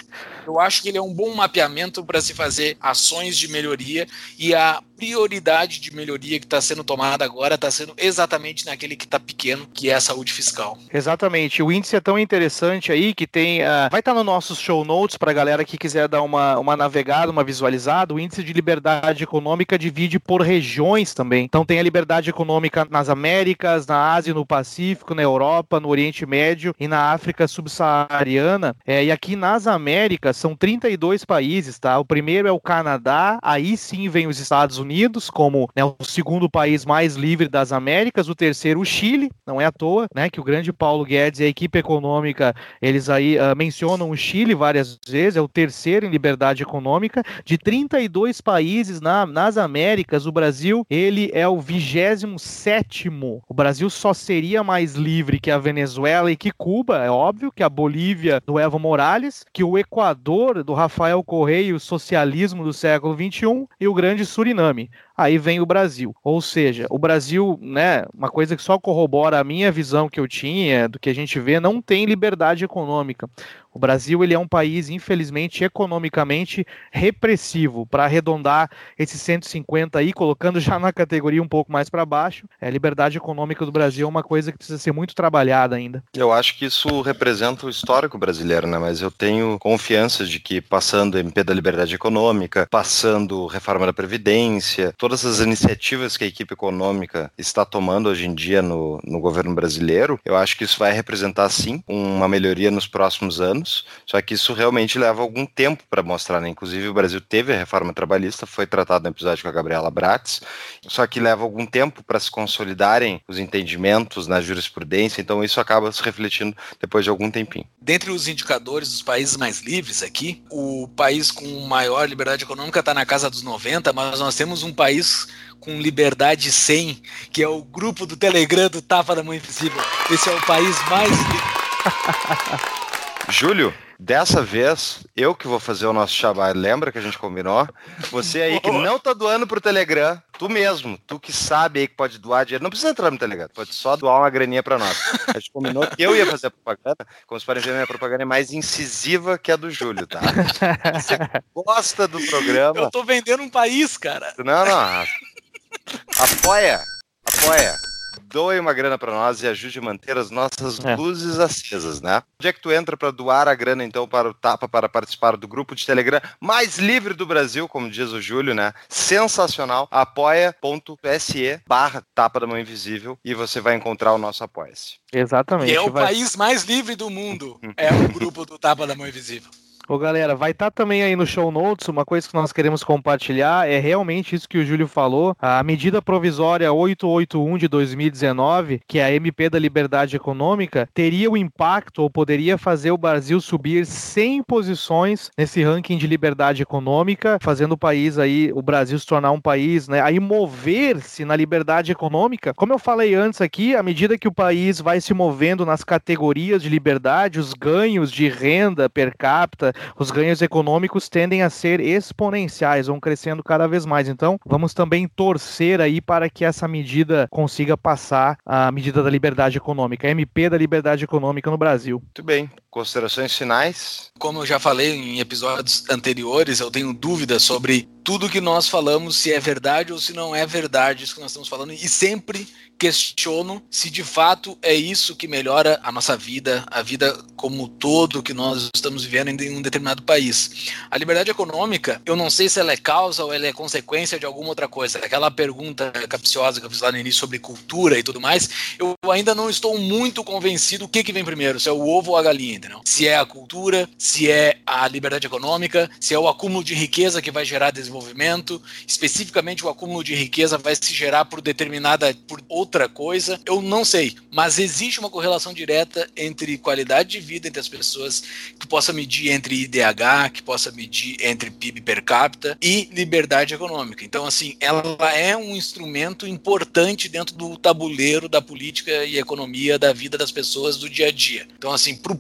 eu acho que ele é um bom mapeamento para se fazer ações de melhoria e a prioridade de melhoria que está sendo tomada agora está sendo exatamente naquele que está pequeno, que é a saúde fiscal. Exatamente. O índice é tão interessante aí que tem. Uh, vai estar tá no nossos show notes para a galera que quiser dar uma, uma navegada, uma visualizada. O índice de liberdade econômica divide por regiões também. Então tem a liberdade econômica nas Américas, na Ásia, no Pacífico, na Europa, no Oriente Médio e na África subsaariana. É, e aqui nas Américas são 32 países, tá? O primeiro é o Canadá, aí sim vem os Estados Unidos. Como né, o segundo país mais livre das Américas, o terceiro o Chile, não é à toa, né, que o grande Paulo Guedes e a equipe econômica, eles aí uh, mencionam o Chile várias vezes, é o terceiro em liberdade econômica, de 32 países na, nas Américas, o Brasil, ele é o 27 o Brasil só seria mais livre que a Venezuela e que Cuba, é óbvio, que a Bolívia do Evo Morales, que o Equador do Rafael Correia, o socialismo do século 21 e o grande Suriname aí vem o Brasil. Ou seja, o Brasil, né, uma coisa que só corrobora a minha visão que eu tinha, do que a gente vê, não tem liberdade econômica. O Brasil ele é um país, infelizmente, economicamente repressivo. Para arredondar esses 150 aí, colocando já na categoria um pouco mais para baixo, é, a liberdade econômica do Brasil é uma coisa que precisa ser muito trabalhada ainda. Eu acho que isso representa o histórico brasileiro, né? Mas eu tenho confiança de que passando MP da liberdade econômica, passando reforma da Previdência, todas as iniciativas que a equipe econômica está tomando hoje em dia no, no governo brasileiro, eu acho que isso vai representar sim uma melhoria nos próximos anos só que isso realmente leva algum tempo para mostrar, né? Inclusive o Brasil teve a reforma trabalhista, foi tratado no episódio com a Gabriela Bratz, só que leva algum tempo para se consolidarem os entendimentos na jurisprudência, então isso acaba se refletindo depois de algum tempinho. Dentre os indicadores dos países mais livres aqui, o país com maior liberdade econômica está na casa dos 90, mas nós temos um país com liberdade 100, que é o grupo do Telegram do Tapa da Mãe Invisível. Esse é o país mais Júlio, dessa vez, eu que vou fazer o nosso chabá, lembra que a gente combinou? Você aí que não tá doando pro Telegram, tu mesmo, tu que sabe aí que pode doar dinheiro, não precisa entrar no Telegram, pode só doar uma graninha pra nós. A gente combinou que eu ia fazer a propaganda, como se podem ver, minha propaganda é mais incisiva que a do Júlio, tá? Você gosta do programa... Eu tô vendendo um país, cara. Não, não. Apoia, apoia doe uma grana para nós e ajude a manter as nossas é. luzes acesas, né? Onde é que tu entra para doar a grana, então, para o Tapa, para participar do grupo de Telegram mais livre do Brasil, como diz o Júlio, né? Sensacional. apoia.se barra Tapa da Mão Invisível e você vai encontrar o nosso Apoia-se. Exatamente. E é o vai... país mais livre do mundo. É o grupo do Tapa da Mão Invisível. Ô galera, vai estar tá também aí no show notes uma coisa que nós queremos compartilhar, é realmente isso que o Júlio falou, a medida provisória 881 de 2019, que é a MP da Liberdade Econômica, teria o impacto ou poderia fazer o Brasil subir 100 posições nesse ranking de liberdade econômica, fazendo o país aí, o Brasil se tornar um país, né, aí mover-se na liberdade econômica. Como eu falei antes aqui, à medida que o país vai se movendo nas categorias de liberdade, os ganhos de renda per capita, os ganhos econômicos tendem a ser exponenciais, vão crescendo cada vez mais. Então, vamos também torcer aí para que essa medida consiga passar a medida da liberdade econômica, a MP da liberdade econômica no Brasil. Muito bem. Considerações finais? Como eu já falei em episódios anteriores, eu tenho dúvidas sobre tudo que nós falamos, se é verdade ou se não é verdade isso que nós estamos falando, e sempre questiono se de fato é isso que melhora a nossa vida, a vida como todo que nós estamos vivendo em um determinado país. A liberdade econômica, eu não sei se ela é causa ou ela é consequência de alguma outra coisa. Aquela pergunta capciosa que eu fiz lá no início sobre cultura e tudo mais, eu ainda não estou muito convencido o que, que vem primeiro, se é o ovo ou a galinha, entendeu? Se é a cultura, se é a liberdade econômica, se é o acúmulo de riqueza que vai gerar desenvolvimento, especificamente o acúmulo de riqueza vai se gerar por determinada, por outra coisa, eu não sei. Mas existe uma correlação direta entre qualidade de vida entre as pessoas, que possa medir entre IDH, que possa medir entre PIB per capita e liberdade econômica. Então, assim, ela é um instrumento importante dentro do tabuleiro da política e economia da vida das pessoas do dia a dia. Então, assim, para o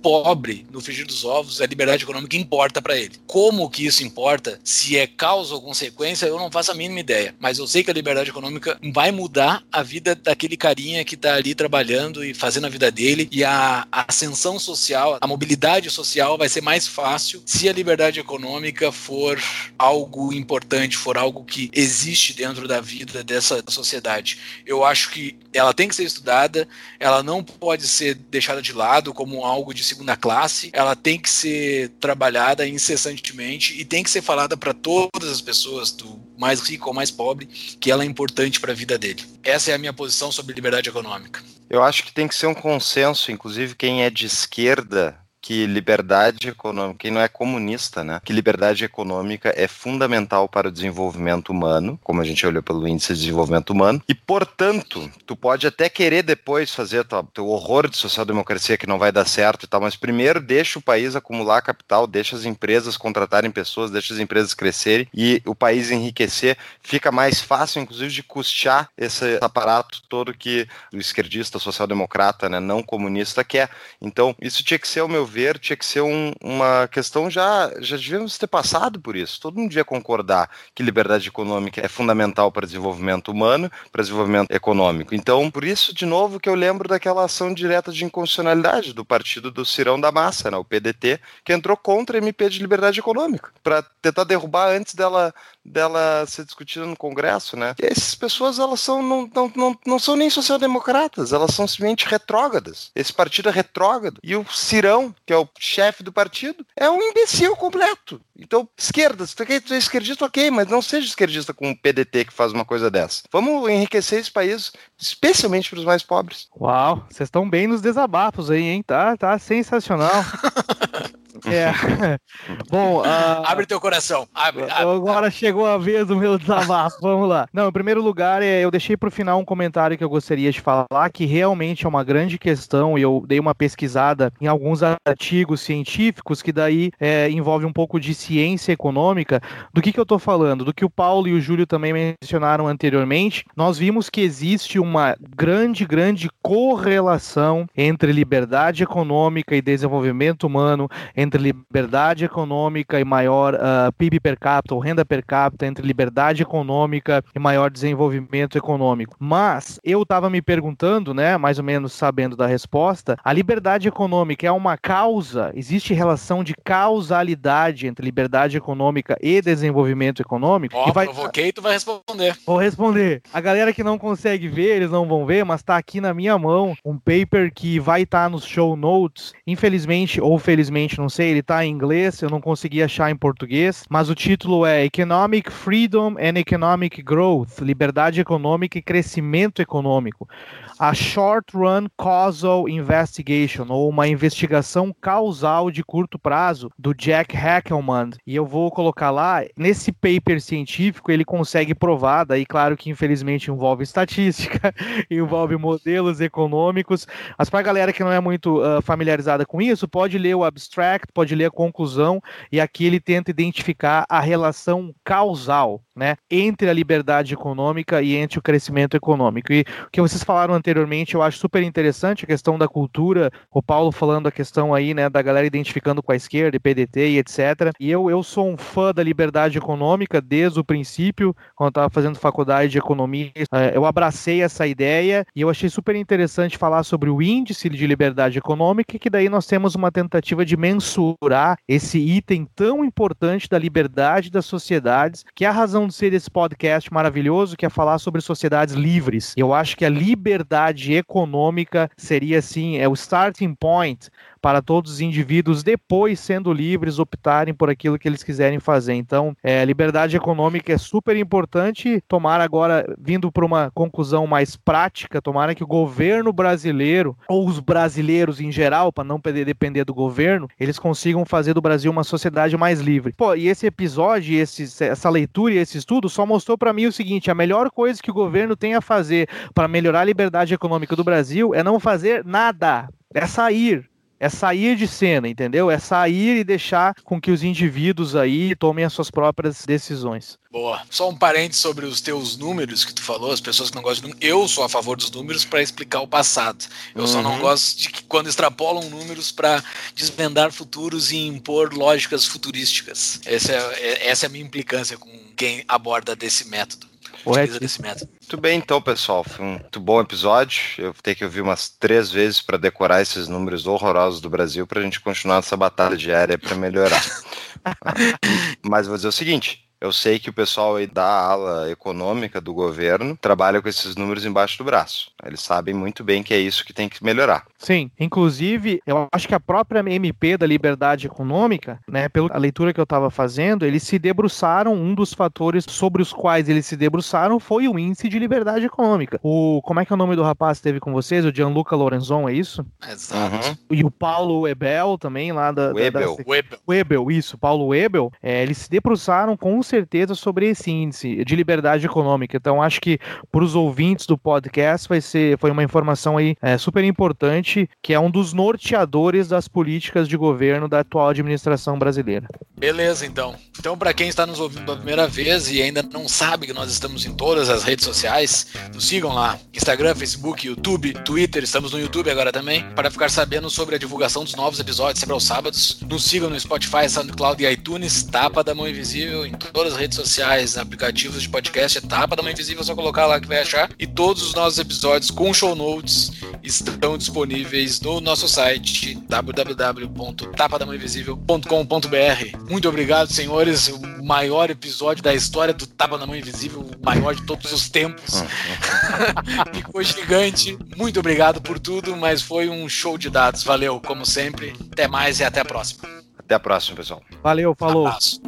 no frigir dos ovos, a liberdade econômica importa para ele. Como que isso importa? Se é causa ou consequência, eu não faço a mínima ideia. Mas eu sei que a liberdade econômica vai mudar a vida da aquele carinha que está ali trabalhando e fazendo a vida dele e a ascensão social, a mobilidade social vai ser mais fácil se a liberdade econômica for algo importante, for algo que existe dentro da vida dessa sociedade. Eu acho que ela tem que ser estudada, ela não pode ser deixada de lado como algo de segunda classe, ela tem que ser trabalhada incessantemente e tem que ser falada para todas as pessoas, do mais rico ao mais pobre, que ela é importante para a vida dele. Essa é a minha posição sobre liberdade econômica. Eu acho que tem que ser um consenso, inclusive quem é de esquerda que liberdade econômica, quem não é comunista, né? Que liberdade econômica é fundamental para o desenvolvimento humano, como a gente olhou pelo índice de desenvolvimento humano, e portanto, tu pode até querer depois fazer o teu horror de social-democracia que não vai dar certo e tal, mas primeiro deixa o país acumular capital, deixa as empresas contratarem pessoas, deixa as empresas crescerem e o país enriquecer, fica mais fácil, inclusive, de custear esse aparato todo que o esquerdista, social-democrata, né, não comunista quer. Então, isso tinha que ser o meu ver, tinha que ser um, uma questão já, já devíamos ter passado por isso. Todo mundo devia concordar que liberdade econômica é fundamental para desenvolvimento humano, para desenvolvimento econômico. Então, por isso, de novo, que eu lembro daquela ação direta de inconstitucionalidade do partido do Cirão da Massa, né, o PDT, que entrou contra a MP de liberdade econômica, para tentar derrubar antes dela dela ser discutida no Congresso, né? E essas pessoas elas são não, não, não, não são nem social-democratas, elas são simplesmente retrógradas. Esse partido é retrógrado. E o Cirão, que é o chefe do partido, é um imbecil completo. Então, esquerda, se tu quer ser esquerdista, ok, mas não seja esquerdista com o PDT que faz uma coisa dessa. Vamos enriquecer esse país, especialmente para os mais pobres. Uau, vocês estão bem nos desabafos aí, hein? Tá, tá sensacional. É. Bom, uh... abre teu coração. Abre, abre, Agora chegou a vez do meu desabafo. Vamos lá. Não, em primeiro lugar, é, eu deixei para o final um comentário que eu gostaria de falar, que realmente é uma grande questão, e eu dei uma pesquisada em alguns artigos científicos que daí é, envolve um pouco de ciência econômica. Do que, que eu estou falando? Do que o Paulo e o Júlio também mencionaram anteriormente. Nós vimos que existe uma grande, grande correlação entre liberdade econômica e desenvolvimento humano, entre entre liberdade econômica e maior uh, PIB per capita ou renda per capita, entre liberdade econômica e maior desenvolvimento econômico. Mas eu estava me perguntando, né, mais ou menos sabendo da resposta, a liberdade econômica é uma causa? Existe relação de causalidade entre liberdade econômica e desenvolvimento econômico? Ó, oh, vai... provoquei, tu vai responder. Vou responder. A galera que não consegue ver, eles não vão ver, mas está aqui na minha mão um paper que vai estar tá nos show notes. Infelizmente ou felizmente, não sei sei, ele tá em inglês, eu não consegui achar em português, mas o título é Economic Freedom and Economic Growth, liberdade econômica e crescimento econômico a Short Run Causal Investigation, ou uma investigação causal de curto prazo, do Jack Hackelman. E eu vou colocar lá, nesse paper científico, ele consegue provar, daí claro que infelizmente envolve estatística, envolve modelos econômicos, mas para a galera que não é muito uh, familiarizada com isso, pode ler o abstract, pode ler a conclusão, e aqui ele tenta identificar a relação causal né, entre a liberdade econômica e entre o crescimento econômico. E o que vocês falaram anteriormente, eu acho super interessante a questão da cultura, o Paulo falando a questão aí, né, da galera identificando com a esquerda, e PDT e etc. E eu, eu sou um fã da liberdade econômica desde o princípio, quando eu estava fazendo faculdade de economia, é, eu abracei essa ideia e eu achei super interessante falar sobre o índice de liberdade econômica, que daí nós temos uma tentativa de mensurar esse item tão importante da liberdade das sociedades, que é a razão ser desse podcast maravilhoso, que é falar sobre sociedades livres. Eu acho que a liberdade econômica seria, assim, é o starting point para todos os indivíduos, depois sendo livres, optarem por aquilo que eles quiserem fazer. Então, é, liberdade econômica é super importante. Tomara agora, vindo para uma conclusão mais prática, tomara que o governo brasileiro, ou os brasileiros em geral, para não depender do governo, eles consigam fazer do Brasil uma sociedade mais livre. Pô, e esse episódio, esse, essa leitura e esse estudo só mostrou para mim o seguinte: a melhor coisa que o governo tem a fazer para melhorar a liberdade econômica do Brasil é não fazer nada. É sair, é sair de cena, entendeu? É sair e deixar com que os indivíduos aí tomem as suas próprias decisões. Boa. Só um parênteses sobre os teus números que tu falou, as pessoas que não gostam de números. Eu sou a favor dos números para explicar o passado. Eu uhum. só não uhum. gosto de que quando extrapolam números para desvendar futuros e impor lógicas futurísticas. Essa é, é, essa é a minha implicância com quem aborda desse método. Método. Muito bem, então, pessoal. Foi um muito bom episódio. Eu vou ter que ouvir umas três vezes para decorar esses números horrorosos do Brasil para a gente continuar essa batalha diária para melhorar. Mas vou dizer o seguinte: eu sei que o pessoal aí da ala econômica do governo trabalha com esses números embaixo do braço. Eles sabem muito bem que é isso que tem que melhorar. Sim, inclusive, eu acho que a própria MP da liberdade econômica, né, pela leitura que eu estava fazendo, eles se debruçaram, um dos fatores sobre os quais eles se debruçaram foi o índice de liberdade econômica. O, como é que é o nome do rapaz que esteve com vocês? O Gianluca Lorenzon, é isso? Exato. Uhum. E o Paulo Webel também, lá da... Webel. Da, da... Webel. Webel, isso, Paulo Webel, é, eles se debruçaram com certeza sobre esse índice de liberdade econômica. Então, acho que para os ouvintes do podcast vai ser, foi uma informação aí é, super importante, que é um dos norteadores das políticas de governo da atual administração brasileira. Beleza, então. Então, para quem está nos ouvindo pela primeira vez e ainda não sabe que nós estamos em todas as redes sociais, nos sigam lá: Instagram, Facebook, YouTube, Twitter. Estamos no YouTube agora também, para ficar sabendo sobre a divulgação dos novos episódios sempre aos sábados. Nos sigam no Spotify, SoundCloud e iTunes, Tapa da Mão Invisível em todas as redes sociais, aplicativos de podcast, etapa da Mãe Invisível, é só colocar lá que vai achar. E todos os nossos episódios com show notes estão disponíveis no nosso site www.tapadamãoinvisível.com.br. Muito obrigado, senhores. O maior episódio da história do Tapa da Mão Invisível, o maior de todos os tempos. Ficou gigante. Muito obrigado por tudo, mas foi um show de dados. Valeu, como sempre. Até mais e até a próxima. Até a próxima, pessoal. Valeu, falou. Abraço.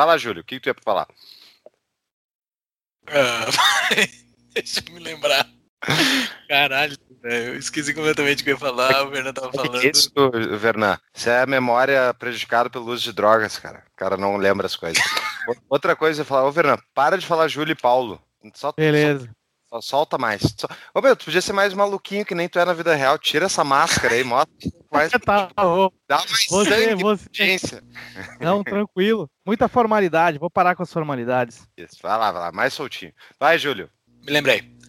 Vai lá, Júlio, o que, que tu ia falar? Uh, deixa eu me lembrar. Caralho, eu esqueci completamente o que eu ia falar, o Vernan tava falando. Isso, Vernan, isso é a memória prejudicada pelo uso de drogas, cara. O cara não lembra as coisas. Outra coisa, eu falar, ô Vernan, para de falar Júlio e Paulo. Só, Beleza. Só, só solta mais. Só... Ô meu, tu podia ser mais maluquinho que nem tu é na vida real. Tira essa máscara aí, mostra mais. tá, Dá mais você, você... Não, tranquilo. Muita formalidade, vou parar com as formalidades. Isso, vai lá, vai lá, mais soltinho. Vai, Júlio. Me lembrei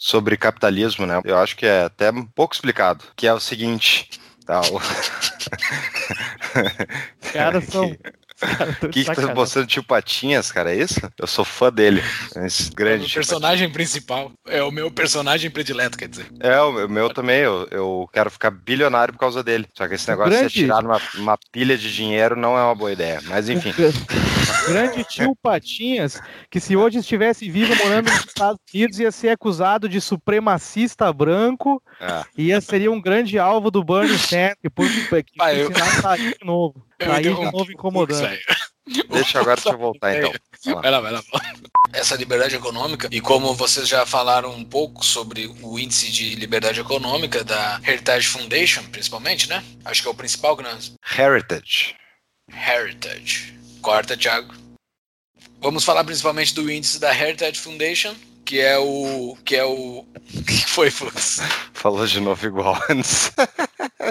sobre capitalismo, né? Eu acho que é até um pouco explicado, que é o seguinte, tá, o... caras são O que, que tá mostrando tio Patinhas, cara? É isso? Eu sou fã dele. Esse grande. É o personagem principal. É o meu personagem predileto, quer dizer. É, o meu também. Eu, eu quero ficar bilionário por causa dele. Só que esse negócio grande... de tirar uma, uma pilha de dinheiro não é uma boa ideia. Mas enfim. Grande tio Patinhas, que se hoje estivesse vivo morando nos Estados Unidos, ia ser acusado de supremacista branco. É. Ia seria um grande alvo do Bernie Sanders, por que eu... sair de novo. Sair de novo incomodando. Deixa agora deixa eu voltar então. Vai lá, vai lá. Essa liberdade econômica, e como vocês já falaram um pouco sobre o índice de liberdade econômica da Heritage Foundation, principalmente, né? Acho que é o principal que nós. Heritage. Heritage. Corta, Thiago. Vamos falar principalmente do índice da Heritage Foundation, que é o. que é o. O que foi, Fux? Falou de novo igual antes.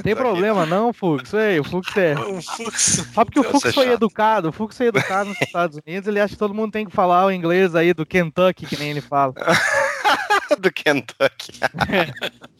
Tem problema não, Fux. Ei, o Fux é. O Fux. Só porque o Fux foi chato. educado, o Fux foi educado nos Estados Unidos, ele acha que todo mundo tem que falar o inglês aí do Kentucky, que nem ele fala. do Kentucky.